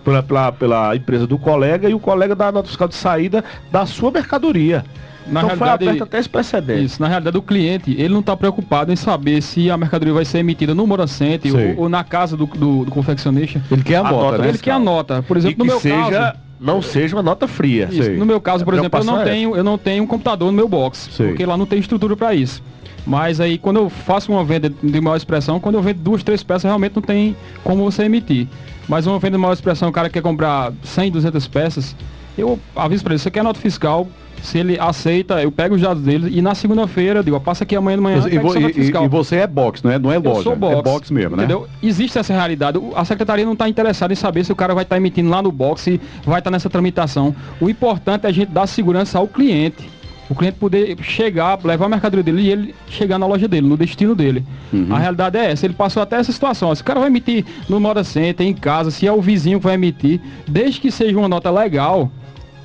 pela, pela, pela empresa do colega e o colega dá a nota fiscal de saída da sua mercadoria. Na então foi realidade, aberto até esse precedente. Isso, na realidade, o cliente, ele não está preocupado em saber se a mercadoria vai ser emitida no Moracente ou, ou na casa do, do, do confeccionista. Ele quer a, A nota, nota né? Ele quer a nota. Por e exemplo, que no meu seja, caso... não seja uma nota fria. No meu caso, por A exemplo, eu não é tenho, eu não tenho um computador no meu box, Sei. porque lá não tem estrutura para isso. Mas aí quando eu faço uma venda de maior expressão, quando eu vendo duas, três peças, realmente não tem como você emitir. Mas uma venda de maior expressão, o cara quer comprar 100, 200 peças, eu aviso para ele, você quer nota fiscal, se ele aceita, eu pego os dados dele e na segunda-feira, eu digo, ó, passa aqui amanhã de manhã, E, vo- e- e você é box, não é? Não é Eu loja. sou box. É box mesmo, né? Entendeu? Existe essa realidade. A secretaria não está interessada em saber se o cara vai estar emitindo lá no box, se vai estar nessa tramitação. O importante é a gente dar segurança ao cliente. O cliente poder chegar, levar a mercadoria dele e ele chegar na loja dele, no destino dele. Uhum. A realidade é essa. Ele passou até essa situação. Se o cara vai emitir no Moda Center, em casa, se é o vizinho que vai emitir, desde que seja uma nota legal,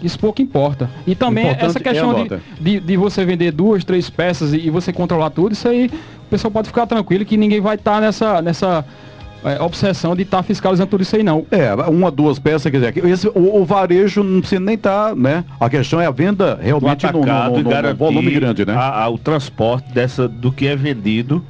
isso pouco importa. E também Importante essa é questão de, nota. de, de você vender duas, três peças e, e você controlar tudo, isso aí o pessoal pode ficar tranquilo que ninguém vai estar nessa, nessa é, obsessão de estar fiscalizando tudo isso aí não. É, uma, duas peças, quer dizer, esse, o, o varejo não precisa nem estar, né? A questão é a venda realmente no, no- no- e no volume grande, né? a- a- o transporte dessa, do que é vendido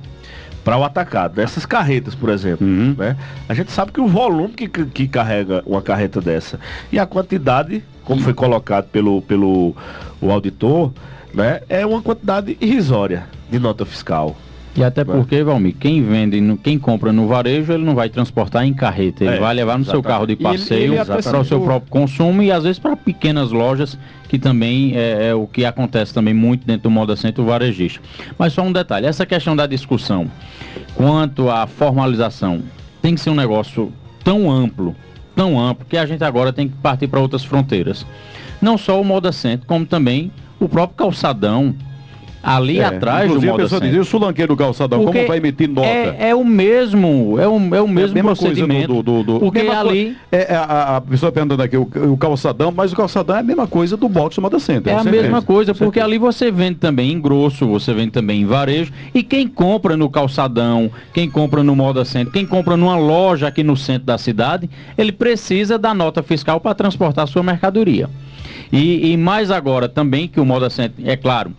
para o atacado. Essas carretas, por exemplo, Uhum. né? A gente sabe que o volume que, que carrega uma carreta dessa e a quantidade, como foi colocado pelo, pelo o auditor, né? É uma quantidade irrisória de nota fiscal. E até porque, Valmir, quem vende, no, quem compra no varejo, ele não vai transportar em carreta, ele É, vai levar no seu exatamente. carro de passeio para o seu próprio consumo e às vezes para pequenas lojas, que também é, é o que acontece também muito dentro do Moda Center varejista. Mas só um detalhe, essa questão da discussão quanto à formalização tem que ser um negócio tão amplo, tão amplo, que a gente agora tem que partir para outras fronteiras. Não só o Moda Center, como também o próprio calçadão, ali É, atrás do a Moda pessoa Center. dizia, o sulanqueiro do calçadão, Porque como vai emitir nota? É, é o mesmo, é o, é o mesmo mesma coisa procedimento. do- do- do- porque ali É, é, a, a pessoa perguntando aqui o, o calçadão, mas o calçadão é a mesma coisa do box do Moda Center. é a mesma coisa, porque ali você vende também em grosso, você vende também em varejo. E quem compra no calçadão, quem compra no Moda Center, quem compra numa loja aqui no centro da cidade, ele precisa da nota fiscal para transportar sua mercadoria. E, e mais agora também que o Moda Center, é claro,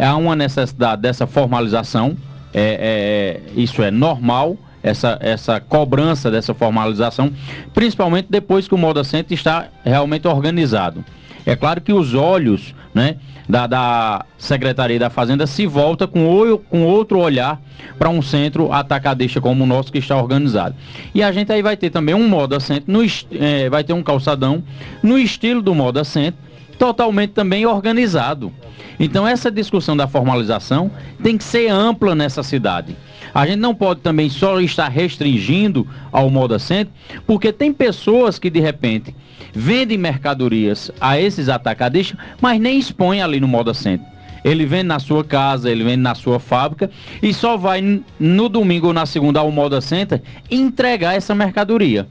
há uma necessidade dessa formalização, é, é- isso é normal, essa, essa cobrança dessa formalização, principalmente depois que o Moda Center está realmente organizado. É claro que os olhos né, da, da Secretaria da Fazenda se volta com, o- com outro olhar para um centro atacadista como o nosso que está organizado. E a gente aí vai ter também um Moda Center, no, eh, vai ter um calçadão no estilo do Moda Center, totalmente também organizado. Então essa discussão da formalização tem que ser ampla nessa cidade. A gente não pode também só estar restringindo ao Moda Center, porque tem pessoas que de repente vendem mercadorias a esses atacadistas, mas nem expõem ali no Moda Center. Ele vende na sua casa, ele vende na sua fábrica e só vai no domingo ou na segunda ao Moda Center entregar essa mercadoria.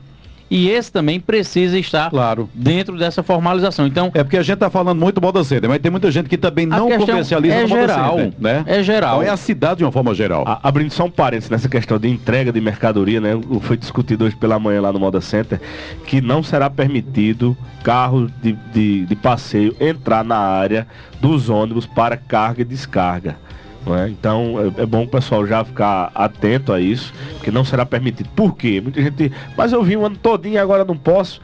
E esse também precisa estar Claro. dentro dessa formalização. Então, É porque a gente está falando muito Moda Center, mas tem muita gente que também não comercializa é no Moda geral, Center, né? é geral. Então é a cidade de uma forma geral. A- abrindo só um parênteses nessa questão de entrega de mercadoria, né? Foi discutido hoje pela manhã lá no Moda Center que não será permitido carro de, de, de passeio entrar na área dos ônibus para carga e descarga. Não é? Então é, é bom o pessoal já ficar atento a isso, porque não será permitido. Por quê? Muita gente. Mas eu vim o ano todinho e agora não posso.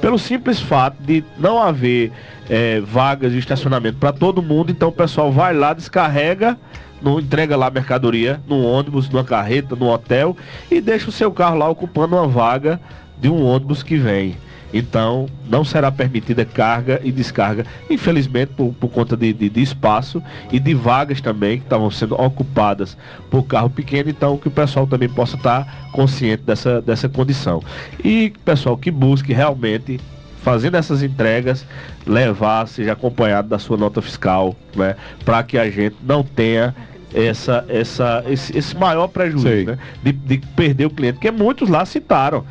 Pelo simples fato de não haver é, vagas de estacionamento para todo mundo, então o pessoal vai lá, descarrega não entrega lá mercadoria no ônibus, numa carreta, no hotel e deixa o seu carro lá ocupando uma vaga de um ônibus que vem. Então, não será permitida carga e descarga, infelizmente, por, por conta de, de- de espaço e de vagas também que estavam sendo ocupadas por carro pequeno. Então, que o pessoal também possa estar consciente dessa, dessa condição. E, pessoal, que busque realmente fazendo essas entregas, levar, seja acompanhado da sua nota fiscal, né? Para que a gente não tenha essa, essa, esse, esse maior prejuízo, né? De, de perder o cliente, porque muitos lá citaram.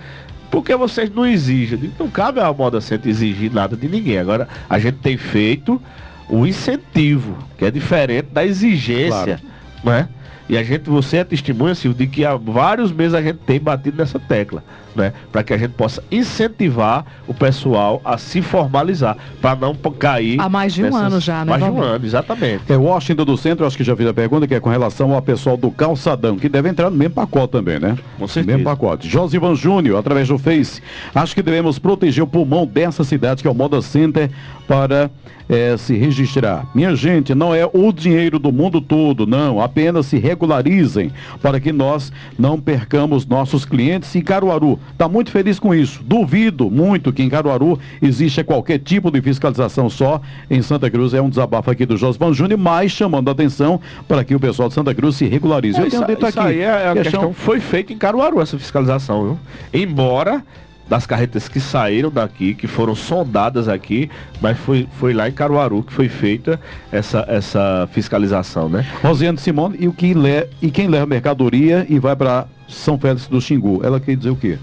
Porque vocês não exigem, digo, não cabe a moda center exigir nada de ninguém. Agora, a gente tem feito o incentivo, que é diferente da exigência, né? E a gente, você é testemunha, Silvio, de que há vários meses a gente tem batido nessa tecla, né? Para que a gente possa incentivar o pessoal a se formalizar, para não cair. Há mais de um ano já, né, Mais de um ano, exatamente. É Washington do Centro, acho que já fiz a pergunta, que é com relação ao pessoal do calçadão, que deve entrar no mesmo pacote também, né? Com certeza. Mesmo pacote. Josivan Júnior, através do Face, acho que devemos proteger o pulmão dessa cidade, que é o Moda Center, para eh, se registrar. Minha gente, não é o dinheiro do mundo todo, não. Apenas se regularizem para que nós não percamos nossos clientes. E Caruaru está muito feliz com isso. Duvido muito que em Caruaru exista qualquer tipo de fiscalização só. Em Santa Cruz é um desabafo aqui do Josivan Júnior, mas chamando a atenção para que o pessoal de Santa Cruz se regularize. Eu isso, tenho dito isso aqui. aí é a questão- questão. Foi feita em Caruaru essa fiscalização, viu? Embora das carretas que saíram daqui, que foram sondadas aqui, mas foi, foi lá em Caruaru que foi feita essa, essa fiscalização, né? Rosiane Simone, e, o que le... e quem leva mercadoria e vai para São Félix do Xingu? Ela quer dizer o quê?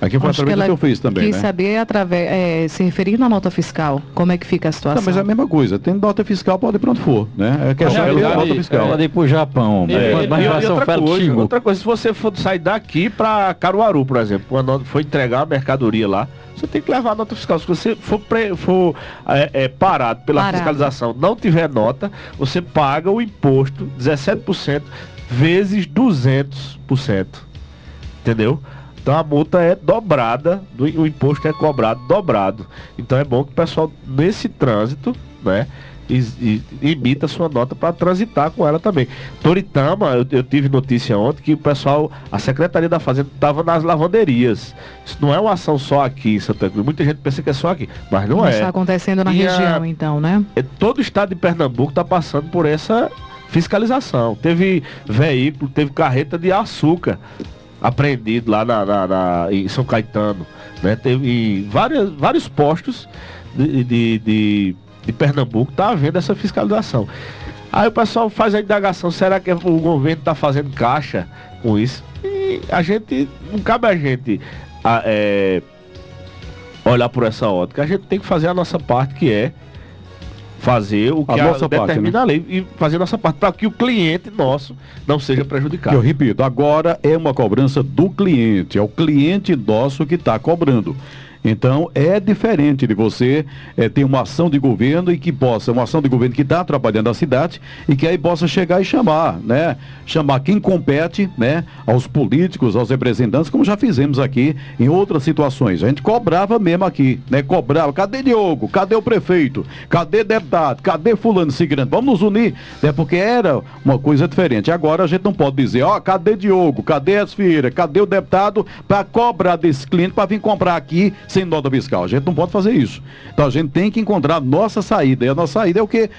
Aqui foi Acho que através do ela seu Face também, quis né? saber, através, é, se referindo à nota fiscal, como é que fica a Não, situação. mas é a mesma coisa. Tem nota fiscal, pode ir onde for, né? É questão de nota fiscal. Ela ir pro Japão, É, mas e- mas e, e outra, Félix coisa, xingou. outra coisa, se você for sair daqui para Caruaru, por exemplo, quando for entregar a mercadoria lá, você tem que levar a nota fiscal. Se você for, pre- for é, é, parado pela Parado. fiscalização, não tiver nota, você paga o imposto, 17%, vezes 200%. Entendeu? Então a multa é dobrada, do, o imposto é cobrado dobrado. Então é bom que o pessoal nesse trânsito, né, e, e, imita sua nota para transitar com ela também. Toritama, eu, eu, tive notícia ontem que o pessoal, a Secretaria da Fazenda estava nas lavanderias. Isso não é uma ação só aqui em Santa Cruz. Muita gente pensa que é só aqui, mas não, é. Está acontecendo na e região, a, então, né? É, todo o estado de Pernambuco está passando por essa fiscalização. Teve veículo, teve carreta de açúcar apreendido lá na, na, na, em São Caetano. Né? Teve várias, vários postos de, de, de de Pernambuco está havendo essa fiscalização. Aí o pessoal faz a indagação, será que o governo está fazendo caixa com isso? E a gente, não cabe a gente a, é, olhar por essa ótica, a gente tem que fazer a nossa parte que é fazer o que a, nossa determina parte, né? a lei e fazer a nossa parte para que o cliente nosso não seja prejudicado. Eu repito, agora é uma cobrança do cliente, é o cliente nosso que está cobrando. Então, é diferente de você é, ter uma ação de governo e que possa, uma ação de governo que está atrapalhando a cidade e que aí possa chegar e chamar, né? Chamar quem compete, né? Aos políticos, aos representantes, como já fizemos aqui em outras situações. A gente cobrava mesmo aqui, né? Cobrava, cadê Diogo? Cadê o prefeito? Cadê deputado? Cadê fulano Cigrande? Vamos nos unir, né? Porque era uma coisa diferente. Agora a gente não pode dizer, ó, oh, cadê Diogo? Cadê as? Cadê o deputado para cobrar desse cliente para vir comprar aqui sem nota fiscal. A gente não pode fazer isso. Então a gente tem que encontrar a nossa saída. E a nossa saída é o que?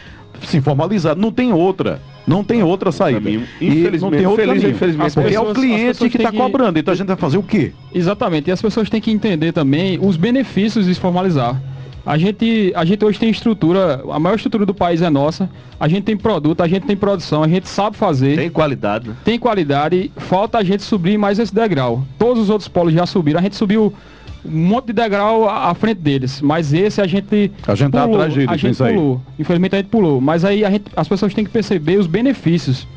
Se formalizar. Não tem outra. Não tem outra saída. Infelizmente, não tem outro caminho. Infelizmente, porque pessoas, é o cliente que está que... cobrando. Então a gente vai fazer o quê? Exatamente. E as pessoas têm que entender também os benefícios de se formalizar. A gente, a gente hoje tem estrutura, a maior estrutura do país é nossa. A gente tem produto, a gente tem produção, a gente sabe fazer. Tem qualidade. Né? Tem qualidade. Falta a gente subir mais esse degrau. Todos os outros polos já subiram. A gente subiu um monte de degrau à frente deles. Mas esse a gente. A gente pulou, tá atrás deles, a gente pulou. Aí. Infelizmente a gente pulou. Mas aí gente, as pessoas têm que perceber os benefícios.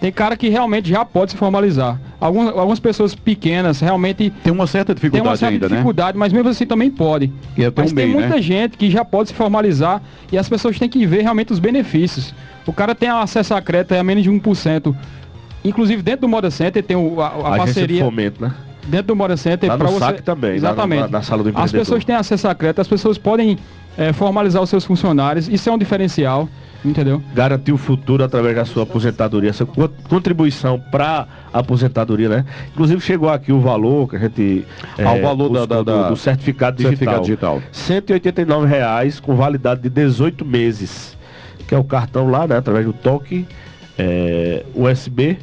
Tem cara que realmente já pode se formalizar. Algumas, algumas pessoas pequenas realmente. Tem uma certa dificuldade tem uma certa ainda, né? dificuldade, né? mas mesmo assim também pode. E é mas tem bem, muita né? gente que já pode se formalizar e as pessoas têm que ver realmente os benefícios. O cara tem acesso a crédito a menos de 1%. Inclusive dentro do Moda Center tem o, a, a, a parceria. Fomento, né? Dentro do Mora Center para você também exatamente. na, na, sala do as pessoas têm acesso a crédito as pessoas podem é, formalizar os seus funcionários. Isso é um diferencial entendeu? Garantir o futuro através da sua aposentadoria essa contribuição para aposentadoria né? Inclusive chegou aqui o valor que a gente é, ah, o valor da, da, do, do, certificado digital, certificado digital. 189 reais com validade de 18 meses que é o cartão lá né através do toque é, USB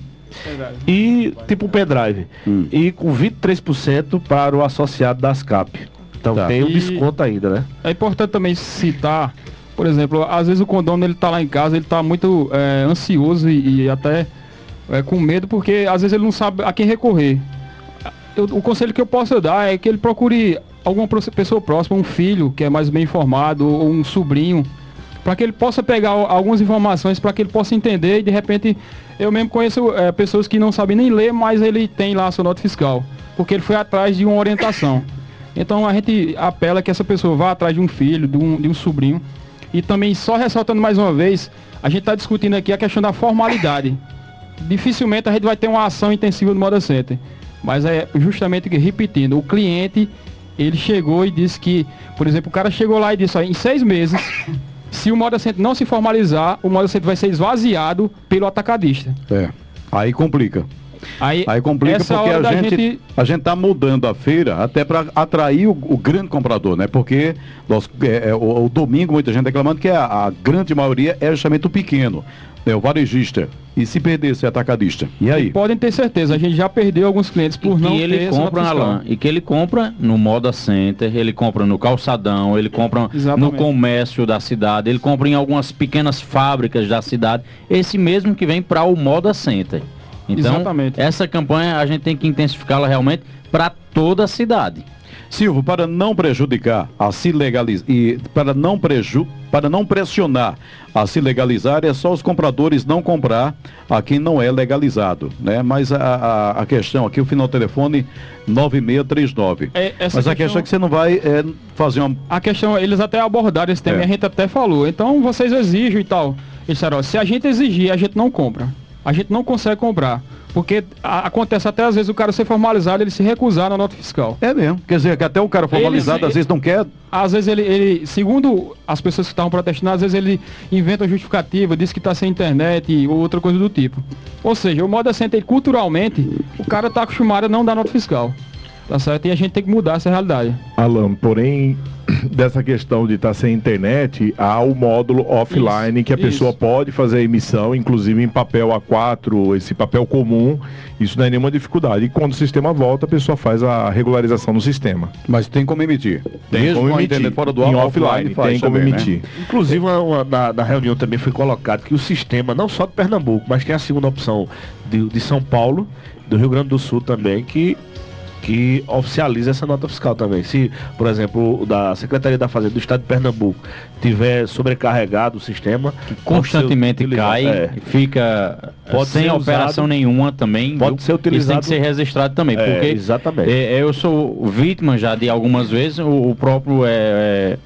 e tipo um pendrive. Hum. E com 23% para o associado das CAP. Então tá. tem um e desconto ainda, né? É importante também citar, por exemplo, às vezes o condomínio ele tá lá em casa, ele tá muito é, ansioso e, e até é, com medo, porque às vezes ele não sabe a quem recorrer. Eu, o conselho que eu posso dar é que ele procure alguma pessoa próxima, um filho que é mais bem informado, ou um sobrinho, para que ele possa pegar algumas informações, para que ele possa entender e de repente eu mesmo conheço é, pessoas que não sabem nem ler, mas ele tem lá a sua nota fiscal, porque ele foi atrás de uma orientação. Então a gente apela que essa pessoa vá atrás de um filho, de um, de um sobrinho. E também, só ressaltando mais uma vez, a gente está discutindo aqui a questão da formalidade. Dificilmente a gente vai ter uma ação intensiva no Moda Center. Mas é justamente repetindo, o cliente, ele chegou e disse que, por exemplo, o cara chegou lá e disse, ó, em seis meses se o moda center não se formalizar, o moda center vai ser esvaziado pelo atacadista. É. Aí complica. Aí, Aí complica porque a gente, gente, a gente tá mudando a feira até para atrair o, o, grande comprador, né? Porque nós, é, é, o, o, domingo muita gente reclamando que a, a grande maioria é justamente o pequeno é o varejista. E se perder esse atacadista? E aí? E podem ter certeza, a gente já perdeu alguns clientes por e não que ele compra, Alan, e que ele compra no Moda Center, ele compra no calçadão, ele compra Exatamente. no comércio da cidade, ele compra em algumas pequenas fábricas da cidade, esse mesmo que vem para o Moda Center. Então, Exatamente. essa campanha a gente tem que intensificá-la realmente para toda a cidade. Silvio, para não prejudicar a se legalizar e para não preju para não pressionar a se legalizar, é só os compradores não comprar a quem não é legalizado, né? Mas a, a, a questão aqui, o final do telefone 9639. É, Mas questão... a questão é que você não vai é, fazer uma... A questão, eles até abordaram esse tema é. e a gente até falou, então vocês exigem e tal. Eles disseram, se a gente exigir, a gente não compra. A gente não consegue comprar. Porque a- acontece até às vezes o cara ser formalizado, ele se recusar na nota fiscal. É mesmo. Quer dizer, que até o cara formalizado Ele- às vezes não quer. Às vezes ele, ele- segundo as pessoas que estavam protestando, às vezes ele inventa uma justificativa, diz que está sem internet ou outra coisa do tipo. Ou seja, o modo assente culturalmente, o cara está acostumado a não dar nota fiscal. Tá certo? E a gente tem que mudar essa realidade. Alan, porém, dessa questão de estar sem internet, há o módulo offline que a pessoa isso. pode fazer a emissão, inclusive em papel A4, esse papel comum, isso não é nenhuma dificuldade. E quando o sistema volta, a pessoa faz a regularização no sistema. Mas tem como emitir. Tem Mesmo como emitir. internet fora do Em offline, faz tem como também, né? emitir. Inclusive, uma- uma- na, na reunião também foi colocado que o sistema, não só de Pernambuco, mas tem a segunda opção de, de São Paulo, do Rio Grande do Sul também, que, que oficializa essa nota fiscal também. Se, por exemplo, o da Secretaria da Fazenda do Estado de Pernambuco tiver sobrecarregado o sistema, Constantemente ser utilizado- cai, é, fica Pode sem operação usado- nenhuma também. pode viu? ser Isso tem utilizado- que ser registrado também, É, porque exatamente. é, eu sou vítima já de algumas vezes, o, o próprio é, é,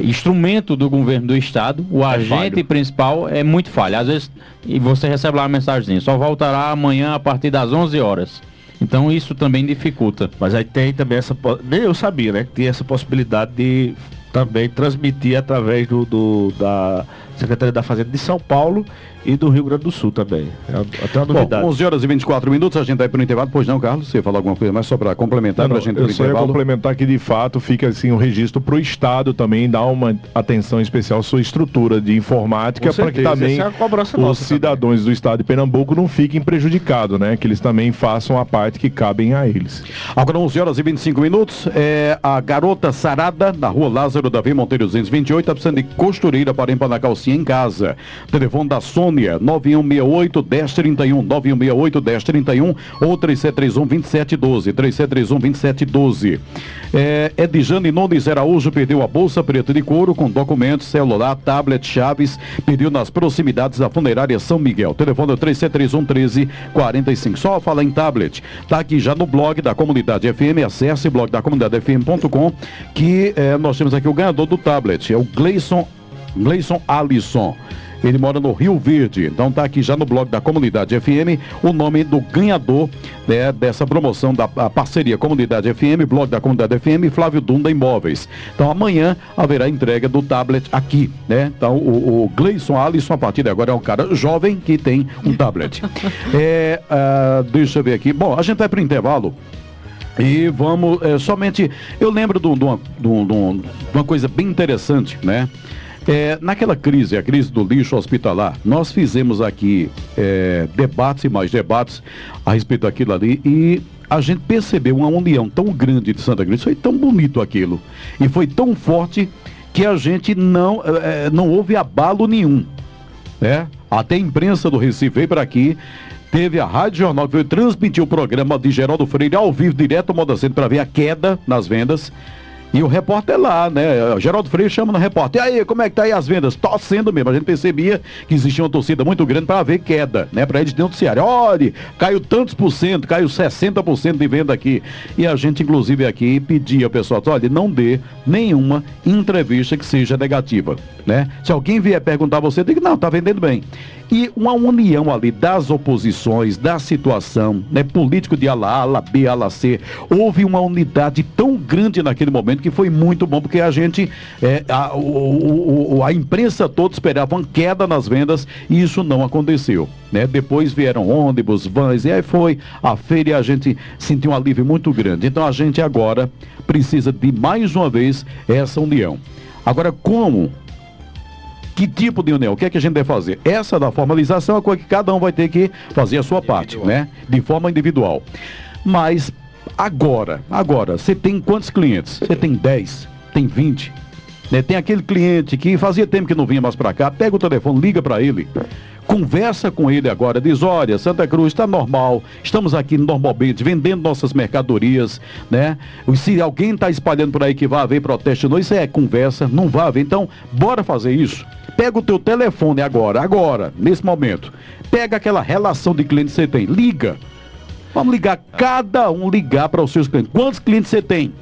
instrumento do governo do estado, o agente falho. principal é muito falho. Às vezes e você recebe lá uma mensagem, só voltará amanhã a partir das 11 horas. Então isso também dificulta. Mas aí tem também essa. Nem eu sabia, né? Que tinha essa possibilidade de também transmitir através do, do- da Secretaria da Fazenda de São Paulo e do Rio Grande do Sul também. É até uma Bom, novidade. 11 horas e 24 minutos, a gente vai para o intervalo. Pois não, Carlos? Você fala alguma coisa mais só para complementar para a gente eu só ia intervalo? complementar que de fato fica assim o registro para o Estado também dar uma atenção especial à sua estrutura de informática para que também é a os cidadãos do Estado de Pernambuco não fiquem prejudicados, né? Que eles também façam a parte que cabem a eles. Agora 11 horas e 25 minutos, é a garota sarada na rua Lázaro Davi Monteiro 228, tá precisando de costureira para empanar calcinha em casa. Telefone da Sônia, 9168 1031, 9168 1031 ou 3731 2712, 3731 2712. É, é de Jane Nunes Araújo, perdeu a bolsa preta de couro com documentos, celular, tablet, chaves, pediu nas proximidades da funerária São Miguel. Telefone é 3731 1345. Só falar em tablet. Tá aqui já no blog da comunidade FM, acesse blog da comunidade FM.com que é, nós temos aqui o ganhador do tablet, é o Gleison, Gleison Alisson. Ele mora no Rio Verde, então tá aqui já no blog da Comunidade FM o nome do ganhador né, dessa promoção da a parceria Comunidade FM, blog da Comunidade FM, Flávio Dunda Imóveis. Então amanhã haverá entrega do tablet aqui, né? Então o, o Gleison Alisson a partir de agora é um cara jovem que tem um tablet. É, ah, deixa eu ver aqui. Bom, a gente vai para o intervalo. E vamos, é, somente, eu lembro de, de uma, de de uma coisa bem interessante, né? É, naquela crise, a crise do lixo hospitalar, nós fizemos aqui é, debates e mais debates a respeito daquilo ali e a gente percebeu uma união tão grande de Santa Cruz, foi tão bonito aquilo e foi tão forte que a gente não, é, é, não houve abalo nenhum né? Até a imprensa do Recife veio para aqui. Teve a Rádio Jornal que veio transmitir o programa de Geraldo Freire ao vivo, direto ao Moda Centro, para ver a queda nas vendas. E o repórter lá, né? Geraldo Freire chama no repórter. E aí, como é que tá aí as vendas? Torcendo mesmo. A gente percebia que existia uma torcida muito grande para ver queda, né? Para eles denunciarem. Olha, caiu tantos por cento, caiu 60% de venda aqui. E a gente, inclusive, aqui pedia ao pessoal, olha, não dê nenhuma entrevista que seja negativa, né? Se alguém vier perguntar a você, diga, não, tá vendendo bem. E uma união ali das oposições, da situação, né? Político de ala A, ala B, ala C. Houve uma unidade tão grande naquele momento que foi muito bom, porque a gente, é, a, o- o- a imprensa toda esperava uma queda nas vendas e isso não aconteceu. Né? Depois vieram ônibus, vans, e aí foi a feira e a gente sentiu um alívio muito grande. Então a gente agora precisa de mais uma vez essa união. Agora, como que tipo de união? O que é que a gente deve fazer? Essa da formalização é coisa que cada um vai ter que fazer a sua parte, né? De forma individual. Mas agora, agora, você tem quantos clientes? Você tem 10, tem 20. Né? Tem aquele cliente que fazia tempo que não vinha mais para cá, pega o telefone, liga para ele. Conversa com ele agora, diz: olha, Santa Cruz está normal, estamos aqui normalmente vendendo nossas mercadorias, né? Se alguém está espalhando por aí que vai haver protesto, não, isso é conversa, não vai haver. Então, bora fazer isso. Pega o teu telefone agora, agora, nesse momento. Pega aquela relação de cliente que você tem, liga. Vamos ligar, cada um ligar para os seus clientes. Quantos clientes você tem?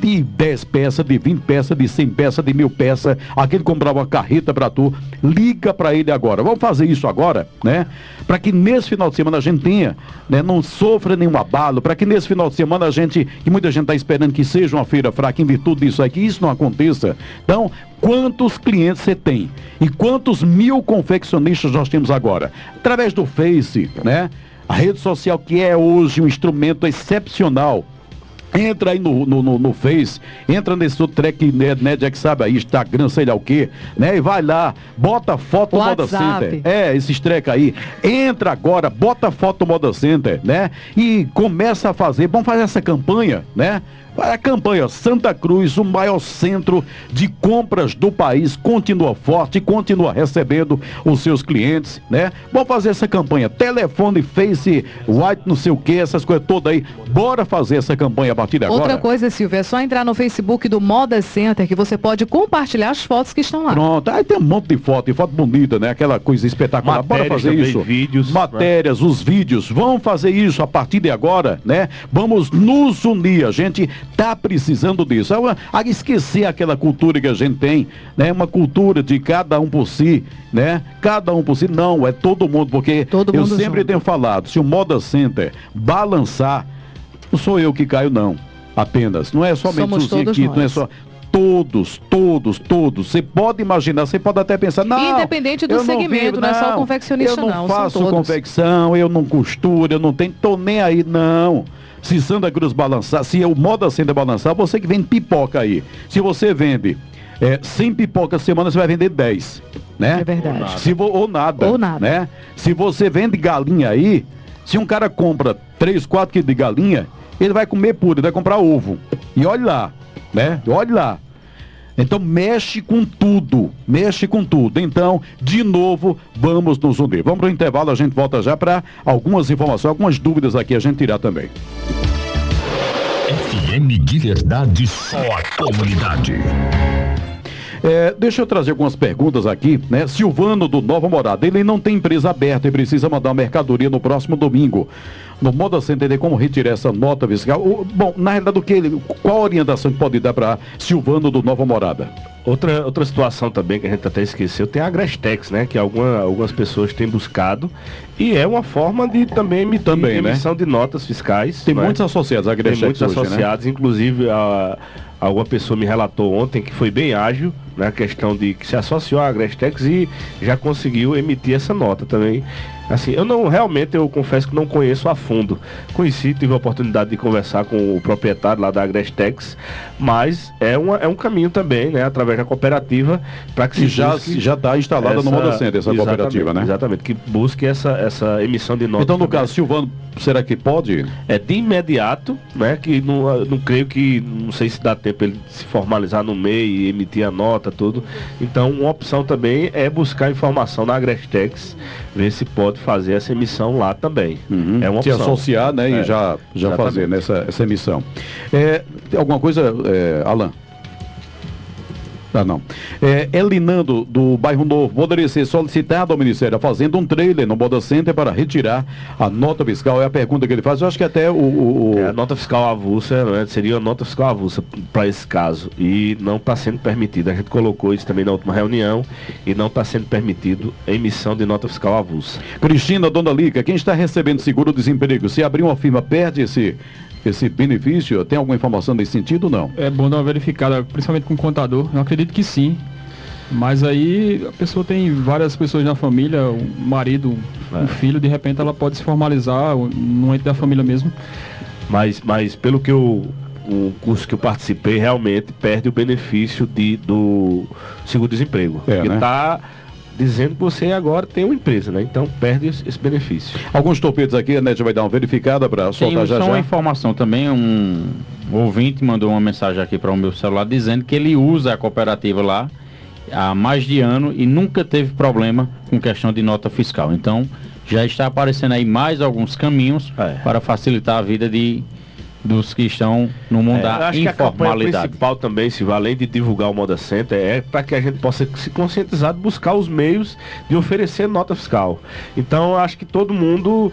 de 10 peças, de 20 peças, de 100 peças, de mil peças, aquele comprava uma carreta para tu, liga para ele agora. Vamos fazer isso agora, né? Para que nesse final de semana a gente tenha, né, não sofra nenhum abalo, para que nesse final de semana a gente, que muita gente está esperando que seja uma feira fraca em virtude disso aqui, isso não aconteça. Então, quantos clientes você tem e quantos mil confeccionistas nós temos agora? Através do Face, né? A rede social que é hoje um instrumento excepcional Entra aí no, no, no, no, Face, entra nesse outro track, né, né, já que sabe aí, Instagram, sei lá o quê, né? E vai lá, bota foto Moda Center. É, esses track aí. Entra agora, bota foto Moda Center, né? E começa a fazer, vamos fazer essa campanha, né? A campanha Santa Cruz, o maior centro de compras do país, continua forte, continua recebendo os seus clientes, né? Vamos fazer essa campanha. Telefone, Face, White, não sei o que, essas coisas todas aí. Bora fazer essa campanha a partir de agora. Outra coisa, Silvia, é só entrar no Facebook do Moda Center que você pode compartilhar as fotos que estão lá. Pronto, aí tem um monte de foto, e foto bonita, né? Aquela coisa espetacular. Matérias Bora fazer isso. vídeos, Matérias, os vídeos. Vamos fazer isso a partir de agora, né? Vamos nos unir. A gente tá precisando disso. A esquecer aquela cultura que a gente tem, né? Uma cultura de cada um por si, né? Cada um por si. Não, é todo mundo, porque Todo eu mundo sempre junto. tenho falado, se o Moda Center balançar, não sou eu que caio, não. Apenas. Não é somente Somos o Ziquito, não é só. Todos, todos, todos. Você pode imaginar, você pode até pensar, não. Independente do eu não segmento, vivo, não é só o confeccionista, Eu não, não faço confecção, eu não costuro, eu não tenho, tô nem aí, não. Se Santa Cruz balançar, se o Moda Center balançar, você que vende pipoca aí. Se você vende é, 100 pipocas semana, você vai vender 10, né? É verdade. Se vo- ou nada. Ou nada. Né? Se você vende galinha aí, se um cara compra 3, 4 quilos de galinha, ele vai comer puro, ele vai comprar ovo. E olhe lá, né? Olhe lá. Então mexe com tudo, mexe com tudo. Então, de novo, vamos nos unir. Vamos para o intervalo, a gente volta já para algumas informações, algumas dúvidas aqui a gente tirar também. FM de verdade, só a comunidade. É, deixa eu trazer algumas perguntas aqui, né? Silvano do Nova Morada, ele não tem empresa aberta e precisa mandar uma mercadoria no próximo domingo. No Moda Center, tem como retirar essa nota fiscal? O- bom, na realidade, o que ele, qual a orientação que pode dar para Silvano do Nova Morada? Outra, outra situação também que a gente até esqueceu, tem a Agrestex, né? Que alguma, algumas pessoas têm buscado. E é uma forma de também emitir Também, né? emissão de notas fiscais. Tem não é? muitos associados à Tem muitos hoje, né? associados, inclusive a, alguma pessoa me relatou ontem que foi bem ágil na questão de que se associou à Agrestex e já conseguiu emitir essa nota também. Assim, eu não realmente eu confesso que não conheço a fundo. Conheci, tive a oportunidade de conversar com o proprietário lá da Agrestex, mas é, uma, é um caminho também, né, através da cooperativa, para que se já busque já está instalada no essa- Moda Center, essa cooperativa, né? Exatamente, que busque essa, essa emissão de nota. Então, no também. caso, Silvano, será que pode? É de imediato, né? Que não, não creio que, não sei se dá tempo ele se formalizar no MEI e emitir a nota, tudo. Então, uma opção também é buscar informação na Agrestex, ver se pode fazer essa emissão lá também. É uma Se opção. associar, né? E É, já, já exatamente. fazer nessa essa emissão. É, alguma coisa, é, Alan? Ah, não. É, Elinando, do bairro Novo, poderia ser solicitado ao Ministério da Fazenda um trailer no Moda Center para retirar a nota fiscal? É a pergunta que ele faz. Eu acho que até o. o- o- É, a nota fiscal avulsa né, seria a nota fiscal avulsa para esse caso e não está sendo permitido. A gente colocou isso também na última reunião e não está sendo permitido a emissão de nota fiscal avulsa. Cristina Dona Lica, quem está recebendo seguro-desemprego, se abrir uma firma, perde esse, esse benefício? Tem alguma informação nesse sentido ou não? É bom dar uma verificada, principalmente com o contador. Eu acredito que sim. Mas aí a pessoa tem várias pessoas na família, um marido, um É. filho, de repente ela pode se formalizar no ente da família mesmo. Mas, mas pelo que eu, o curso que eu participei, realmente perde o benefício de, do seguro-desemprego. É, porque né? está dizendo que você agora tem uma empresa, né? Então perde esse, esse benefício. Alguns torpedos aqui, a NET vai dar uma verificada para soltar já só uma já. informação também, um ouvinte mandou uma mensagem aqui para o meu celular dizendo que ele usa a cooperativa lá há mais de ano e nunca teve problema com questão de nota fiscal. Então já está aparecendo aí mais alguns caminhos É. para facilitar a vida de dos que estão no mundo É, da acho que a informalidade. principal também, Silvio, além de divulgar o Moda Center, é para que a gente possa se conscientizar de buscar os meios de oferecer nota fiscal. Então, eu acho que todo mundo,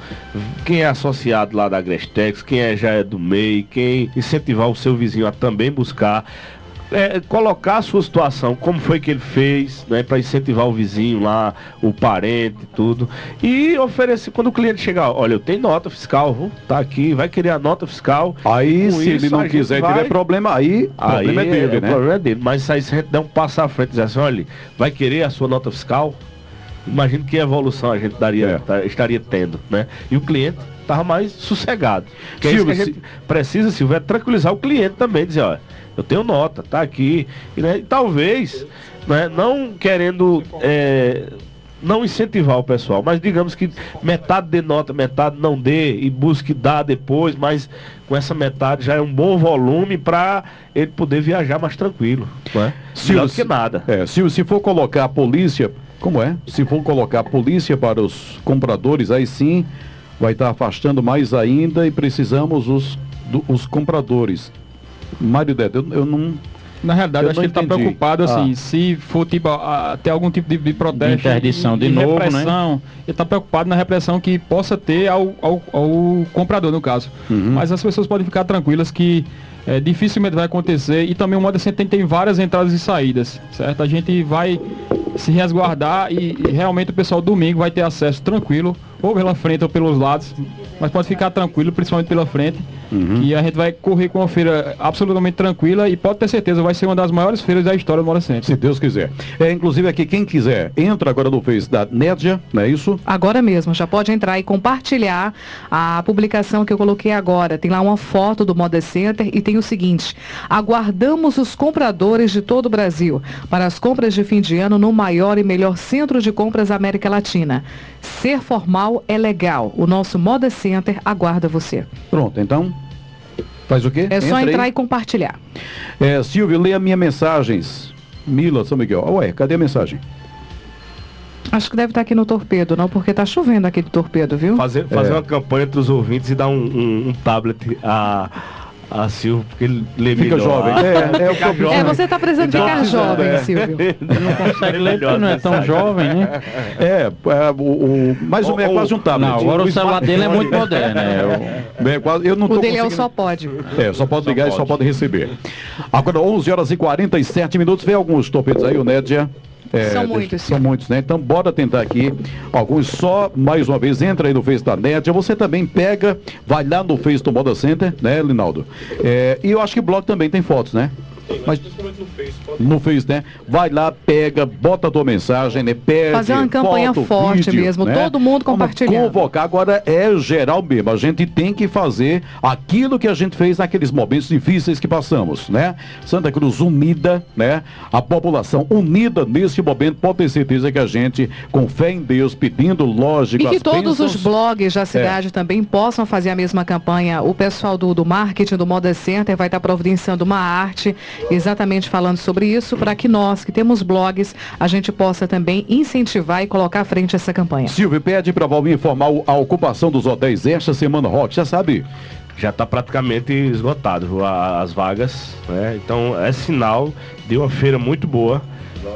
quem é associado lá da Agrestex, quem é, já é do MEI, quem incentivar o seu vizinho a também buscar, é, colocar a sua situação, como foi que ele fez, né, para incentivar o vizinho lá, o parente, tudo, e oferecer quando o cliente chegar, olha, eu tenho nota fiscal, viu? tá aqui, vai querer a nota fiscal. Aí, se ele isso, não a gente quiser e vai- tiver problema, aí o Aí problema é dele, o né? problema é dele. Mas aí se a gente der um passo à frente e dizer assim, olha, vai querer a sua nota fiscal? Imagina que evolução a gente daria, É. tá- estaria tendo, né? E o cliente estava mais sossegado. Que é isso que Silvio, a gente precisa, Silvio, é tranquilizar o cliente também, dizer, olha, eu tenho nota, tá aqui. E, né, e talvez, né, não querendo. é, não incentivar o pessoal, mas digamos que metade dê nota, metade não dê e busque dar depois, mas com essa metade já é um bom volume para ele poder viajar mais tranquilo, é? Se Melhor você- que nada. É, se, se for colocar a polícia, como é? Se for colocar a polícia para os compradores, aí sim vai estar afastando mais ainda e precisamos os, do- os compradores. Mário Dedo, eu, eu não. Na realidade, Eu acho que ele está preocupado assim, Ah. se for tipo a- ter algum tipo de, de protesto, De interdição de novo, né? repressão, ele está preocupado na repressão que possa ter ao, ao, ao comprador no caso. Uhum. Mas as pessoas podem ficar tranquilas que é, dificilmente vai acontecer e também o modo Center tem, tem várias entradas e saídas, certo? A gente vai se resguardar e, e realmente o pessoal domingo vai ter acesso tranquilo, ou pela frente ou pelos lados, mas pode ficar tranquilo, principalmente pela frente. Uhum. E a gente vai correr com uma feira absolutamente tranquila e pode ter certeza, vai ser uma das maiores feiras da história do Moda Center. Se Deus quiser. É, inclusive aqui, quem quiser, entra agora no Face da Nédia, não é isso? Agora mesmo, já pode entrar e compartilhar a publicação que eu coloquei agora. Tem lá uma foto do Moda Center e tem o seguinte: aguardamos os compradores de todo o Brasil para as compras de fim de ano no maior e melhor centro de compras da América Latina. Ser formal é legal. O nosso Moda Center aguarda você. Pronto, então. Faz o quê? É só Entra aí. entrar e compartilhar. É, Silvio, leia minhas mensagens. Mila, São Miguel. Ué, cadê a mensagem? Acho que deve estar aqui no torpedo, não, porque tá chovendo aqui de torpedo, viu? Fazer, fazer É. uma campanha entre os ouvintes e dar um, um- um tablet a, a Silvio, porque ele lê Fica melhor. jovem. É, é o Fica problema. É, você tá precisando Então, ficar precisando, jovem, é. Silvio. Não consegue ler porque não é tão jovem, né? É, é, o, o, mais ou menos é quase um tablet. Não, agora o celular dele é muito moderno. Eu- É, quase- eu não tô O dele é o só pode. É, só pode ligar e só pode. pode receber. Agora, 11 horas e 47 minutos. Vem alguns torpedos aí, o Nédia. É, São muitos, São muitos, né? Então, bora tentar aqui. Alguns só, mais uma vez, entra aí no Face da Nédia. Você também pega, vai lá no Face do Moda Center, né, Linaldo? É, e eu acho que o blog também tem fotos, né? Mas no Face, né? Vai lá, pega, bota a tua mensagem, né? Pede, Fazer uma campanha foto, forte vídeo, mesmo, né? todo mundo Vamos compartilhando. Convocar agora é geral mesmo. A gente tem que fazer aquilo que a gente fez naqueles momentos difíceis que passamos, né? Santa Cruz unida, né? A população unida nesse momento, pode ter certeza que a gente, com fé em Deus, pedindo lógico, E que as todos os bênçãos- blogs da cidade também possam fazer a mesma campanha. O pessoal do, do marketing do Moda Center vai estar providenciando uma arte exatamente falando sobre isso, para que nós, que temos blogs, a gente possa também incentivar e colocar à frente essa campanha. Silvio pede para Valmir informar a ocupação dos hotéis esta semana, Rock, já sabe? Já está praticamente esgotado as vagas, né? Então é sinal de uma feira muito boa.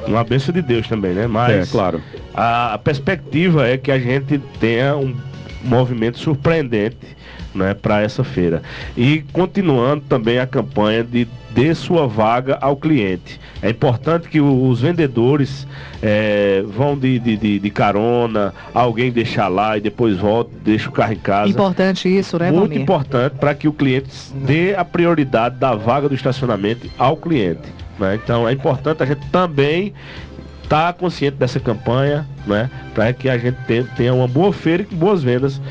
Uma benção de Deus também, né? Mas É, claro. a, a perspectiva é que a gente tenha um movimento surpreendente né, para essa feira. E continuando também a campanha de dê sua vaga ao cliente. É importante que os vendedores eh, vão de, de, de- de carona, alguém deixar lá e depois volta, deixa o carro em casa. Importante isso, né, Muito Valmir? importante para que o cliente dê a prioridade da vaga do estacionamento ao cliente. né? Então é importante a gente também estar consciente dessa campanha, né? Para que a gente tenha, uma boa feira e com boas vendas,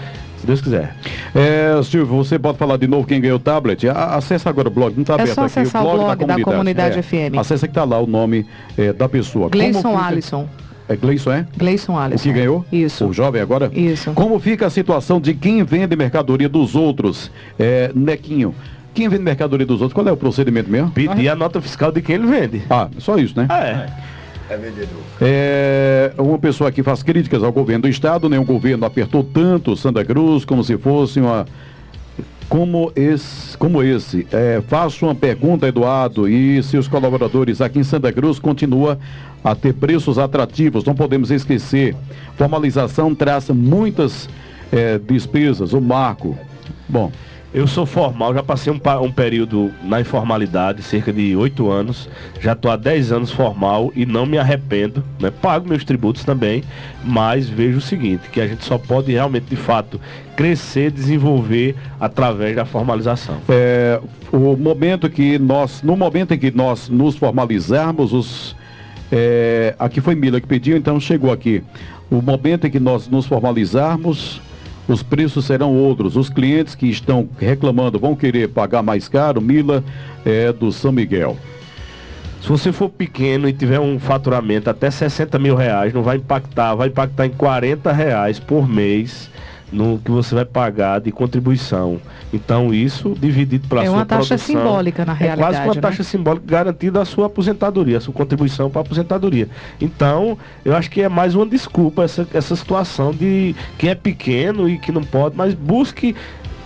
se Deus quiser. É, Silvio, você pode falar de novo quem ganhou o tablet? Acesse agora o blog, não está É aberto só aqui. acessar o blog da Comunidade É, FM. Acesse que está lá o nome é, da pessoa. Gleison Alisson. É Gleison, é? Gleison O Alisson. que ganhou? Isso. O jovem agora? Isso. Como fica a situação de quem vende mercadoria dos outros? É, Nequinho, quem vende mercadoria dos outros, qual é o procedimento mesmo? Pedir a nota fiscal de quem ele vende. Ah, só isso, né? É. É, uma pessoa que faz críticas ao governo do estado, nenhum governo apertou tanto Santa Cruz como se fosse uma como esse, como esse. É, faço uma pergunta, Eduardo, e seus colaboradores aqui em Santa Cruz continua a ter preços atrativos. Não podemos esquecer. Formalização traz muitas é, despesas. O marco. Bom. Eu sou formal, já passei um, um período na informalidade, cerca de oito anos. Já estou há 10 anos formal e não me arrependo. Né? Pago meus tributos também, mas vejo o seguinte, que a gente só pode realmente, de fato, crescer, desenvolver através da formalização. É, o momento que nós, no momento em que nós nos formalizarmos, os, é, aqui foi Mila que pediu, então chegou aqui. O momento em que nós nos formalizarmos, os preços serão outros. Os clientes que estão reclamando vão querer pagar mais caro. Mila é do São Miguel. Se você for pequeno e tiver um faturamento até 60 mil reais, não vai impactar, vai impactar em 40 reais por mês no que você vai pagar de contribuição. Então isso dividido pela É sua uma taxa produção, simbólica, na É quase realidade, uma né? taxa simbólica garantida a sua aposentadoria, a sua contribuição para a aposentadoria. Então, eu acho que é mais uma desculpa essa, essa situação de quem é pequeno e que não pode, mas busque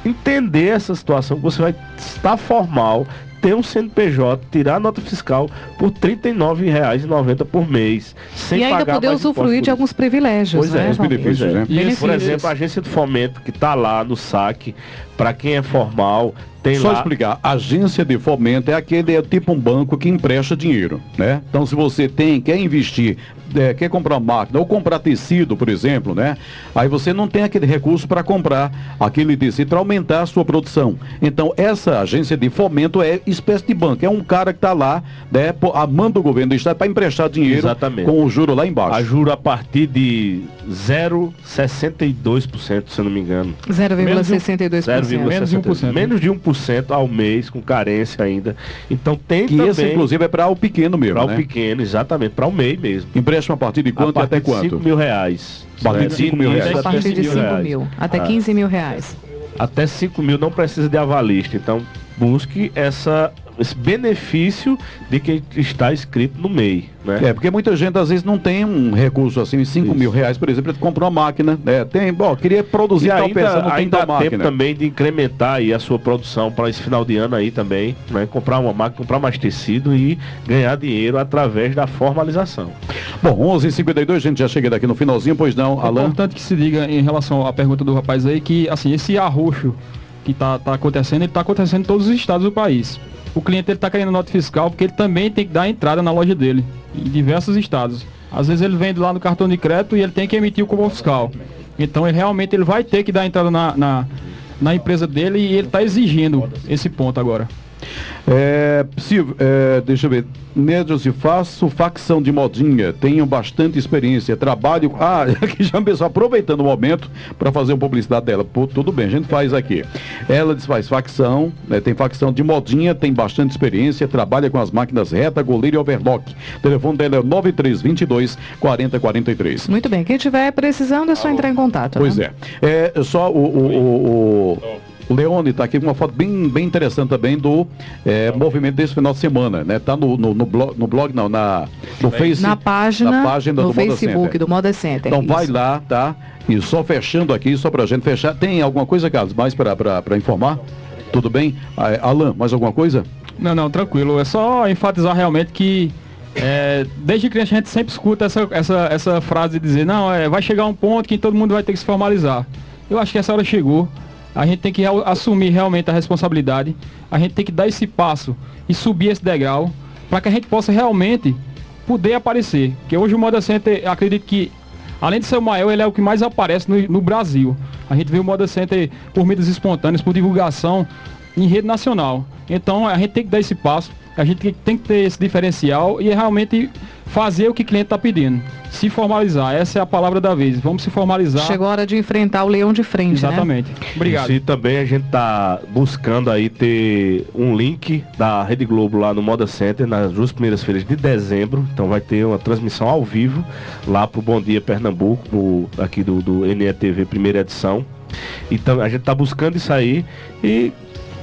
entender essa situação que você vai estar formal, ter um CNPJ, tirar a nota fiscal por R$ 39,90 por mês, sem e ainda pagar poder mais usufruir de alguns privilégios, Pois é, né? os Valdir? benefícios, né? Por exemplo, a agência de fomento que está lá no saque, para quem é formal, tem Só lá. explicar, agência de fomento é aquele é tipo um banco que empresta dinheiro, né? Então se você tem, quer investir, é, quer comprar máquina ou comprar tecido, por exemplo, né? Aí você não tem aquele recurso para comprar aquele tecido para aumentar a sua produção. Então essa agência de fomento é espécie de banco, é um cara que está lá, né, a mão do governo do estado para emprestar dinheiro Exatamente. com o juro lá embaixo. A juro a partir de 0,62%, se eu não me engano. 0,62%. Menos de 1%, né? Menos de 1% ao mês, com carência ainda. Então tem que também esse inclusive é para o pequeno mesmo, para né? o pequeno, exatamente, para o MEI mesmo. Empréstimo a partir de quanto e até quanto? 5 mil reais. A partir de cinco mil início, reais. A partir de 5 reais. mil, até Ah. 15 mil reais. Até 5 mil não precisa de avalista. Então, busque essa, esse benefício de quem está inscrito no MEI. Né? É, porque muita gente às vezes não tem um recurso assim, 5 mil reais, por exemplo, para comprar uma máquina. Né? Tem, bom, queria produzir E tal ainda, peça, não tem ainda tal há tempo também de incrementar aí a sua produção para esse final de ano aí também, né? Comprar uma máquina, comprar mais tecido e ganhar dinheiro através da formalização. Bom, 11h52, a gente já chega daqui no finalzinho, pois não, É Alan? importante que se diga em relação à pergunta do rapaz aí que assim esse arroxo que tá, tá acontecendo, ele tá acontecendo em todos os estados do país. O cliente ele tá querendo nota fiscal porque ele também tem que dar entrada na loja dele em diversos estados. Às vezes ele vende lá no cartão de crédito e ele tem que emitir o cupom fiscal. Então ele realmente ele vai ter que dar entrada na, na, na empresa dele e ele está exigindo esse ponto agora. É, Silvio, é, deixa eu ver. Nedros, e faço facção de modinha, tenho bastante experiência, trabalho. Ah, aqui já começou aproveitando o momento para fazer uma publicidade dela. Pô, tudo bem, a gente faz aqui. Ela diz, faz facção, né, tem facção de modinha, tem bastante experiência, trabalha com as máquinas reta, goleiro e overlock. O telefone dela é 9322 4043. Muito bem, quem estiver precisando é só entrar em contato. Pois né? é. É só o, o, o- o Leone está aqui com uma foto bem, bem interessante também do é, movimento desse final de semana, né? Tá no, no, no blog, no blog não, na, no Face, Na página, na página no do Moda Facebook Center. do Moda Center. Então vai isso. lá, tá? E só fechando aqui, só pra gente fechar. Tem alguma coisa, Carlos, mais pra informar? Tudo bem? Alan, mais alguma coisa? Não, não, tranquilo. É só enfatizar realmente que é, desde criança a gente sempre escuta essa, essa, essa frase de dizer, não, é, vai chegar um ponto que todo mundo vai ter que se formalizar. Eu acho que essa hora chegou. A gente tem que assumir realmente a responsabilidade. A gente tem que dar esse passo e subir esse degrau para que a gente possa realmente poder aparecer. Porque hoje o Moda Center, acredito que, além de ser o maior, ele é o que mais aparece no, no Brasil. A gente vê o Moda Center por mídias espontâneas, por divulgação em rede nacional. Então a gente tem que dar esse passo, a gente tem- que ter esse diferencial e realmente fazer o que o cliente está pedindo. Se formalizar, essa é a palavra da vez. Vamos se formalizar. Chegou a hora de enfrentar o leão de frente, né? Exatamente. Obrigado. Isso, e também a gente tá buscando aí ter um link da Rede Globo lá no Moda Center nas duas primeiras feiras de dezembro. Então vai ter uma transmissão ao vivo lá pro Bom Dia Pernambuco, pro- aqui do, do NETV primeira edição. Então a gente tá buscando isso aí e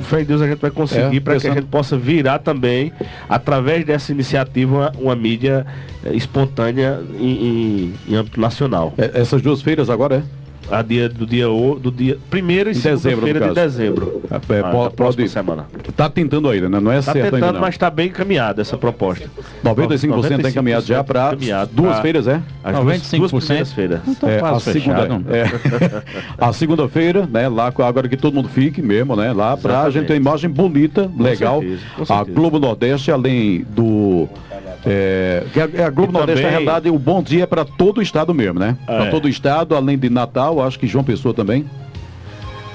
fé em Deus a gente vai conseguir É, para que a gente possa virar também, através dessa iniciativa, uma, uma mídia eh, espontânea em, em- em âmbito nacional. É, essas duas feiras agora é? A dia do dia do dia primeiro e segunda-feira de dezembro. É, Ah, po- da pode- próxima semana. Tá tentando ainda, né? Não é Tá certo ainda tentando, não. mas está bem encaminhada essa proposta. 95% está encaminhado já para 95% duas pra- feiras, é? As duas, 95%? duas primeiras feiras. É, a, quase segunda, é, a segunda-feira, né? Lá com- agora que todo mundo fique mesmo, né? Lá pra Exatamente. gente ter uma imagem bonita, legal. certeza, com a certeza. Globo Nordeste, além do. É, que a, é a Globo E Nordeste, na também- realidade, o bom dia é para todo o estado mesmo, né? Para É. todo o estado, além de Natal, acho que João Pessoa também.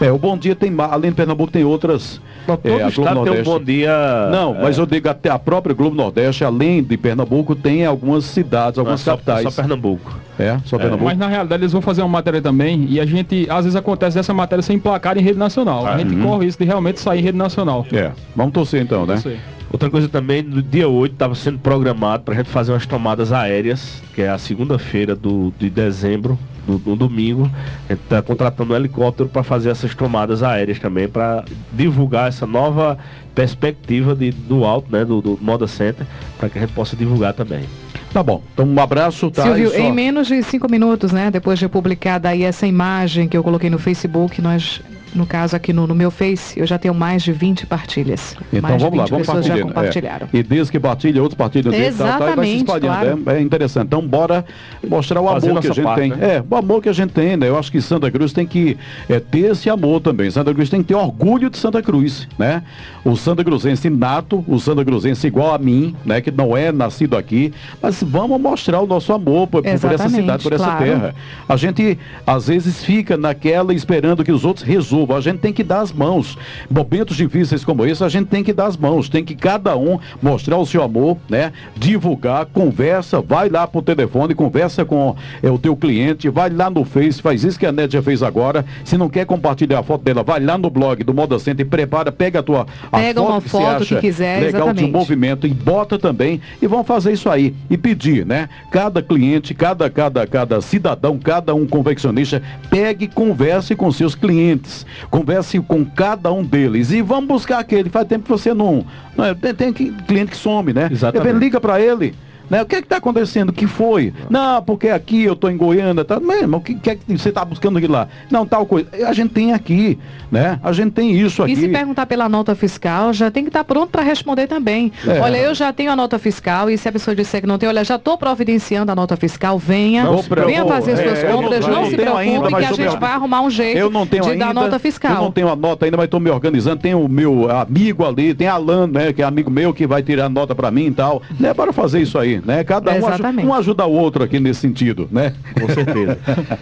É, o bom dia tem, além de Pernambuco, tem outras. Não, é, todo a Globo estado tem um Nordeste. bom dia. Não, é, mas eu digo até a própria Globo Nordeste, além de Pernambuco, tem algumas cidades, algumas só- capitais. Só Pernambuco. É, só Pernambuco. Mas na realidade eles vão fazer uma matéria também e a gente, às vezes acontece dessa matéria ser emplacada em rede nacional. A gente uhum. corre isso de realmente sair em rede nacional. É, vamos torcer então, né? Aí. Outra coisa também, no dia 8 estava sendo programado para a gente fazer umas tomadas aéreas, que é a segunda-feira do, de dezembro, do, do domingo. A gente está contratando um helicóptero para fazer essas tomadas aéreas também, para divulgar essa nova perspectiva de, do alto, né, do, do Moda Center, para que a gente possa divulgar também. Tá bom. Então um abraço, tá? Silvio, só- em menos de cinco minutos, né? Depois de publicada aí essa imagem que eu coloquei no Facebook, nós, no caso aqui no, no meu Face, eu já tenho mais de 20 partilhas. Então mais vamos lá, 20 vamos pessoas já partilhando. compartilharam. É. E desde que partilha, outros partilham e Exatamente, espalhando. claro. É, é interessante. Então bora mostrar o Fazer amor que a gente parte, tem. né? É, o amor que a gente tem, né? Eu acho que Santa Cruz tem que é, ter esse amor também. Santa Cruz tem que ter orgulho de Santa Cruz, né? O Santa Cruzense nato, o Santa Cruzense igual a mim, né? Que não é nascido aqui, mas vamos mostrar o nosso amor por, por essa cidade, por essa claro. terra. A gente às vezes fica naquela esperando que os outros resolvam. A gente tem que dar as mãos. Momentos difíceis como esse, a gente tem que dar as mãos. Tem que cada um mostrar o seu amor, né? Divulgar, conversa, vai lá pro telefone, conversa com é, o teu cliente, vai lá no Face, faz isso que a Nédia fez agora. Se não quer compartilhar a foto dela, vai lá no blog do Moda Center e prepara, pega a tua a Pega uma você foto que acha quiser, legal de exatamente. movimento e bota também e vão fazer isso aí e pedir, né? Cada cliente, cada cada cada cidadão, cada um confeccionista pegue e converse com seus clientes, converse com cada um deles e vamos buscar aquele. Faz tempo que você não, não é, tem, tem cliente que some, né? Exatamente. Liga para ele. Né? O que é que está acontecendo? O que foi? Não, porque aqui eu estou em Goiânia, tá? Mesmo, o que, que é que você está buscando aqui lá? Não, tal coisa. A gente tem aqui, né? A gente tem isso aqui. E se perguntar pela nota fiscal, já tem que estar pronto para responder também. É. Olha, eu já tenho a nota fiscal e se a pessoa disser que não tem, olha, já estou providenciando a nota fiscal, venha, Não venha fazer suas É, eu compras, não- não, eu se não preocupe ainda, que a gente vai arrumar um jeito Eu não tenho de ainda. dar nota Eu fiscal. não tenho a nota ainda, mas estou me organizando. Tem o meu amigo ali, tem Alan, né? Que é amigo meu que vai tirar a nota para mim e tal. Né? Para fazer isso aí, né? Cada um, aju- Exatamente. um ajuda o outro aqui nesse sentido, né? Com certeza.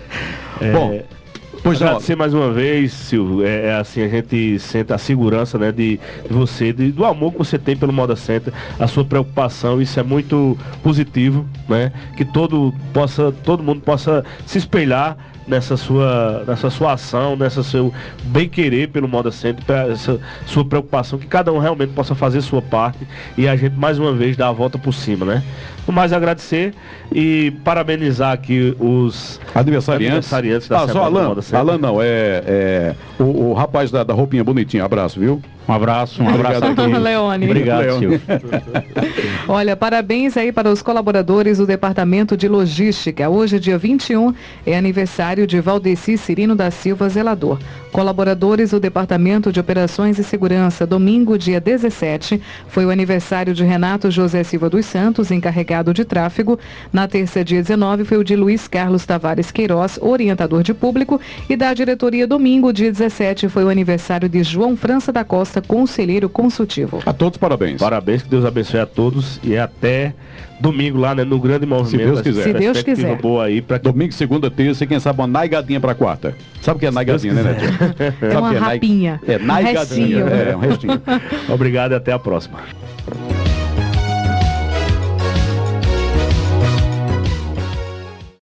É, Bom, pois não. Agradecer mais uma vez, Silvio. É, é assim, a gente sente a segurança né, de, de você, de- do amor que você tem pelo Moda Center, a sua preocupação, isso é muito positivo, né? Que todo, possa, todo mundo possa se espelhar nessa sua, nessa sua ação, nessa seu bem querer pelo Moda Center, pra essa sua preocupação, que cada um realmente possa fazer sua parte e a gente mais uma vez dar a volta por cima, né? No mais agradecer e parabenizar aqui os Aniversariantes. aniversariantes da ah, só semana Alan. Moda Center. Alan não, é, é o, o rapaz da, da roupinha bonitinha. Abraço, viu? Um abraço, um abraço Obrigado. Leone. Obrigado, Leone. Silvio. Olha, parabéns aí para os colaboradores do Departamento de Logística. Hoje, dia 21, é aniversário de Valdeci Cirino da Silva Zelador. Colaboradores do Departamento de Operações e Segurança. Domingo, dia 17, foi o aniversário de Renato José Silva dos Santos, encarregado de tráfego. Na terça, dia 19, foi o de Luiz Carlos Tavares Queiroz, orientador de público. E da diretoria, domingo, dia 17, foi o aniversário de João França da Costa, conselheiro consultivo. A todos parabéns. Parabéns, que Deus abençoe a todos e até domingo lá, né, no grande movimento. Deus essa quiser. Se Deus quiser. boa aí para que Domingo, segunda, terça e quem sabe uma naigadinha pra quarta. Sabe o que é naigadinha, né, Netinho? É uma rapinha. É, naigadinha. É, um restinho. Obrigado e até a próxima.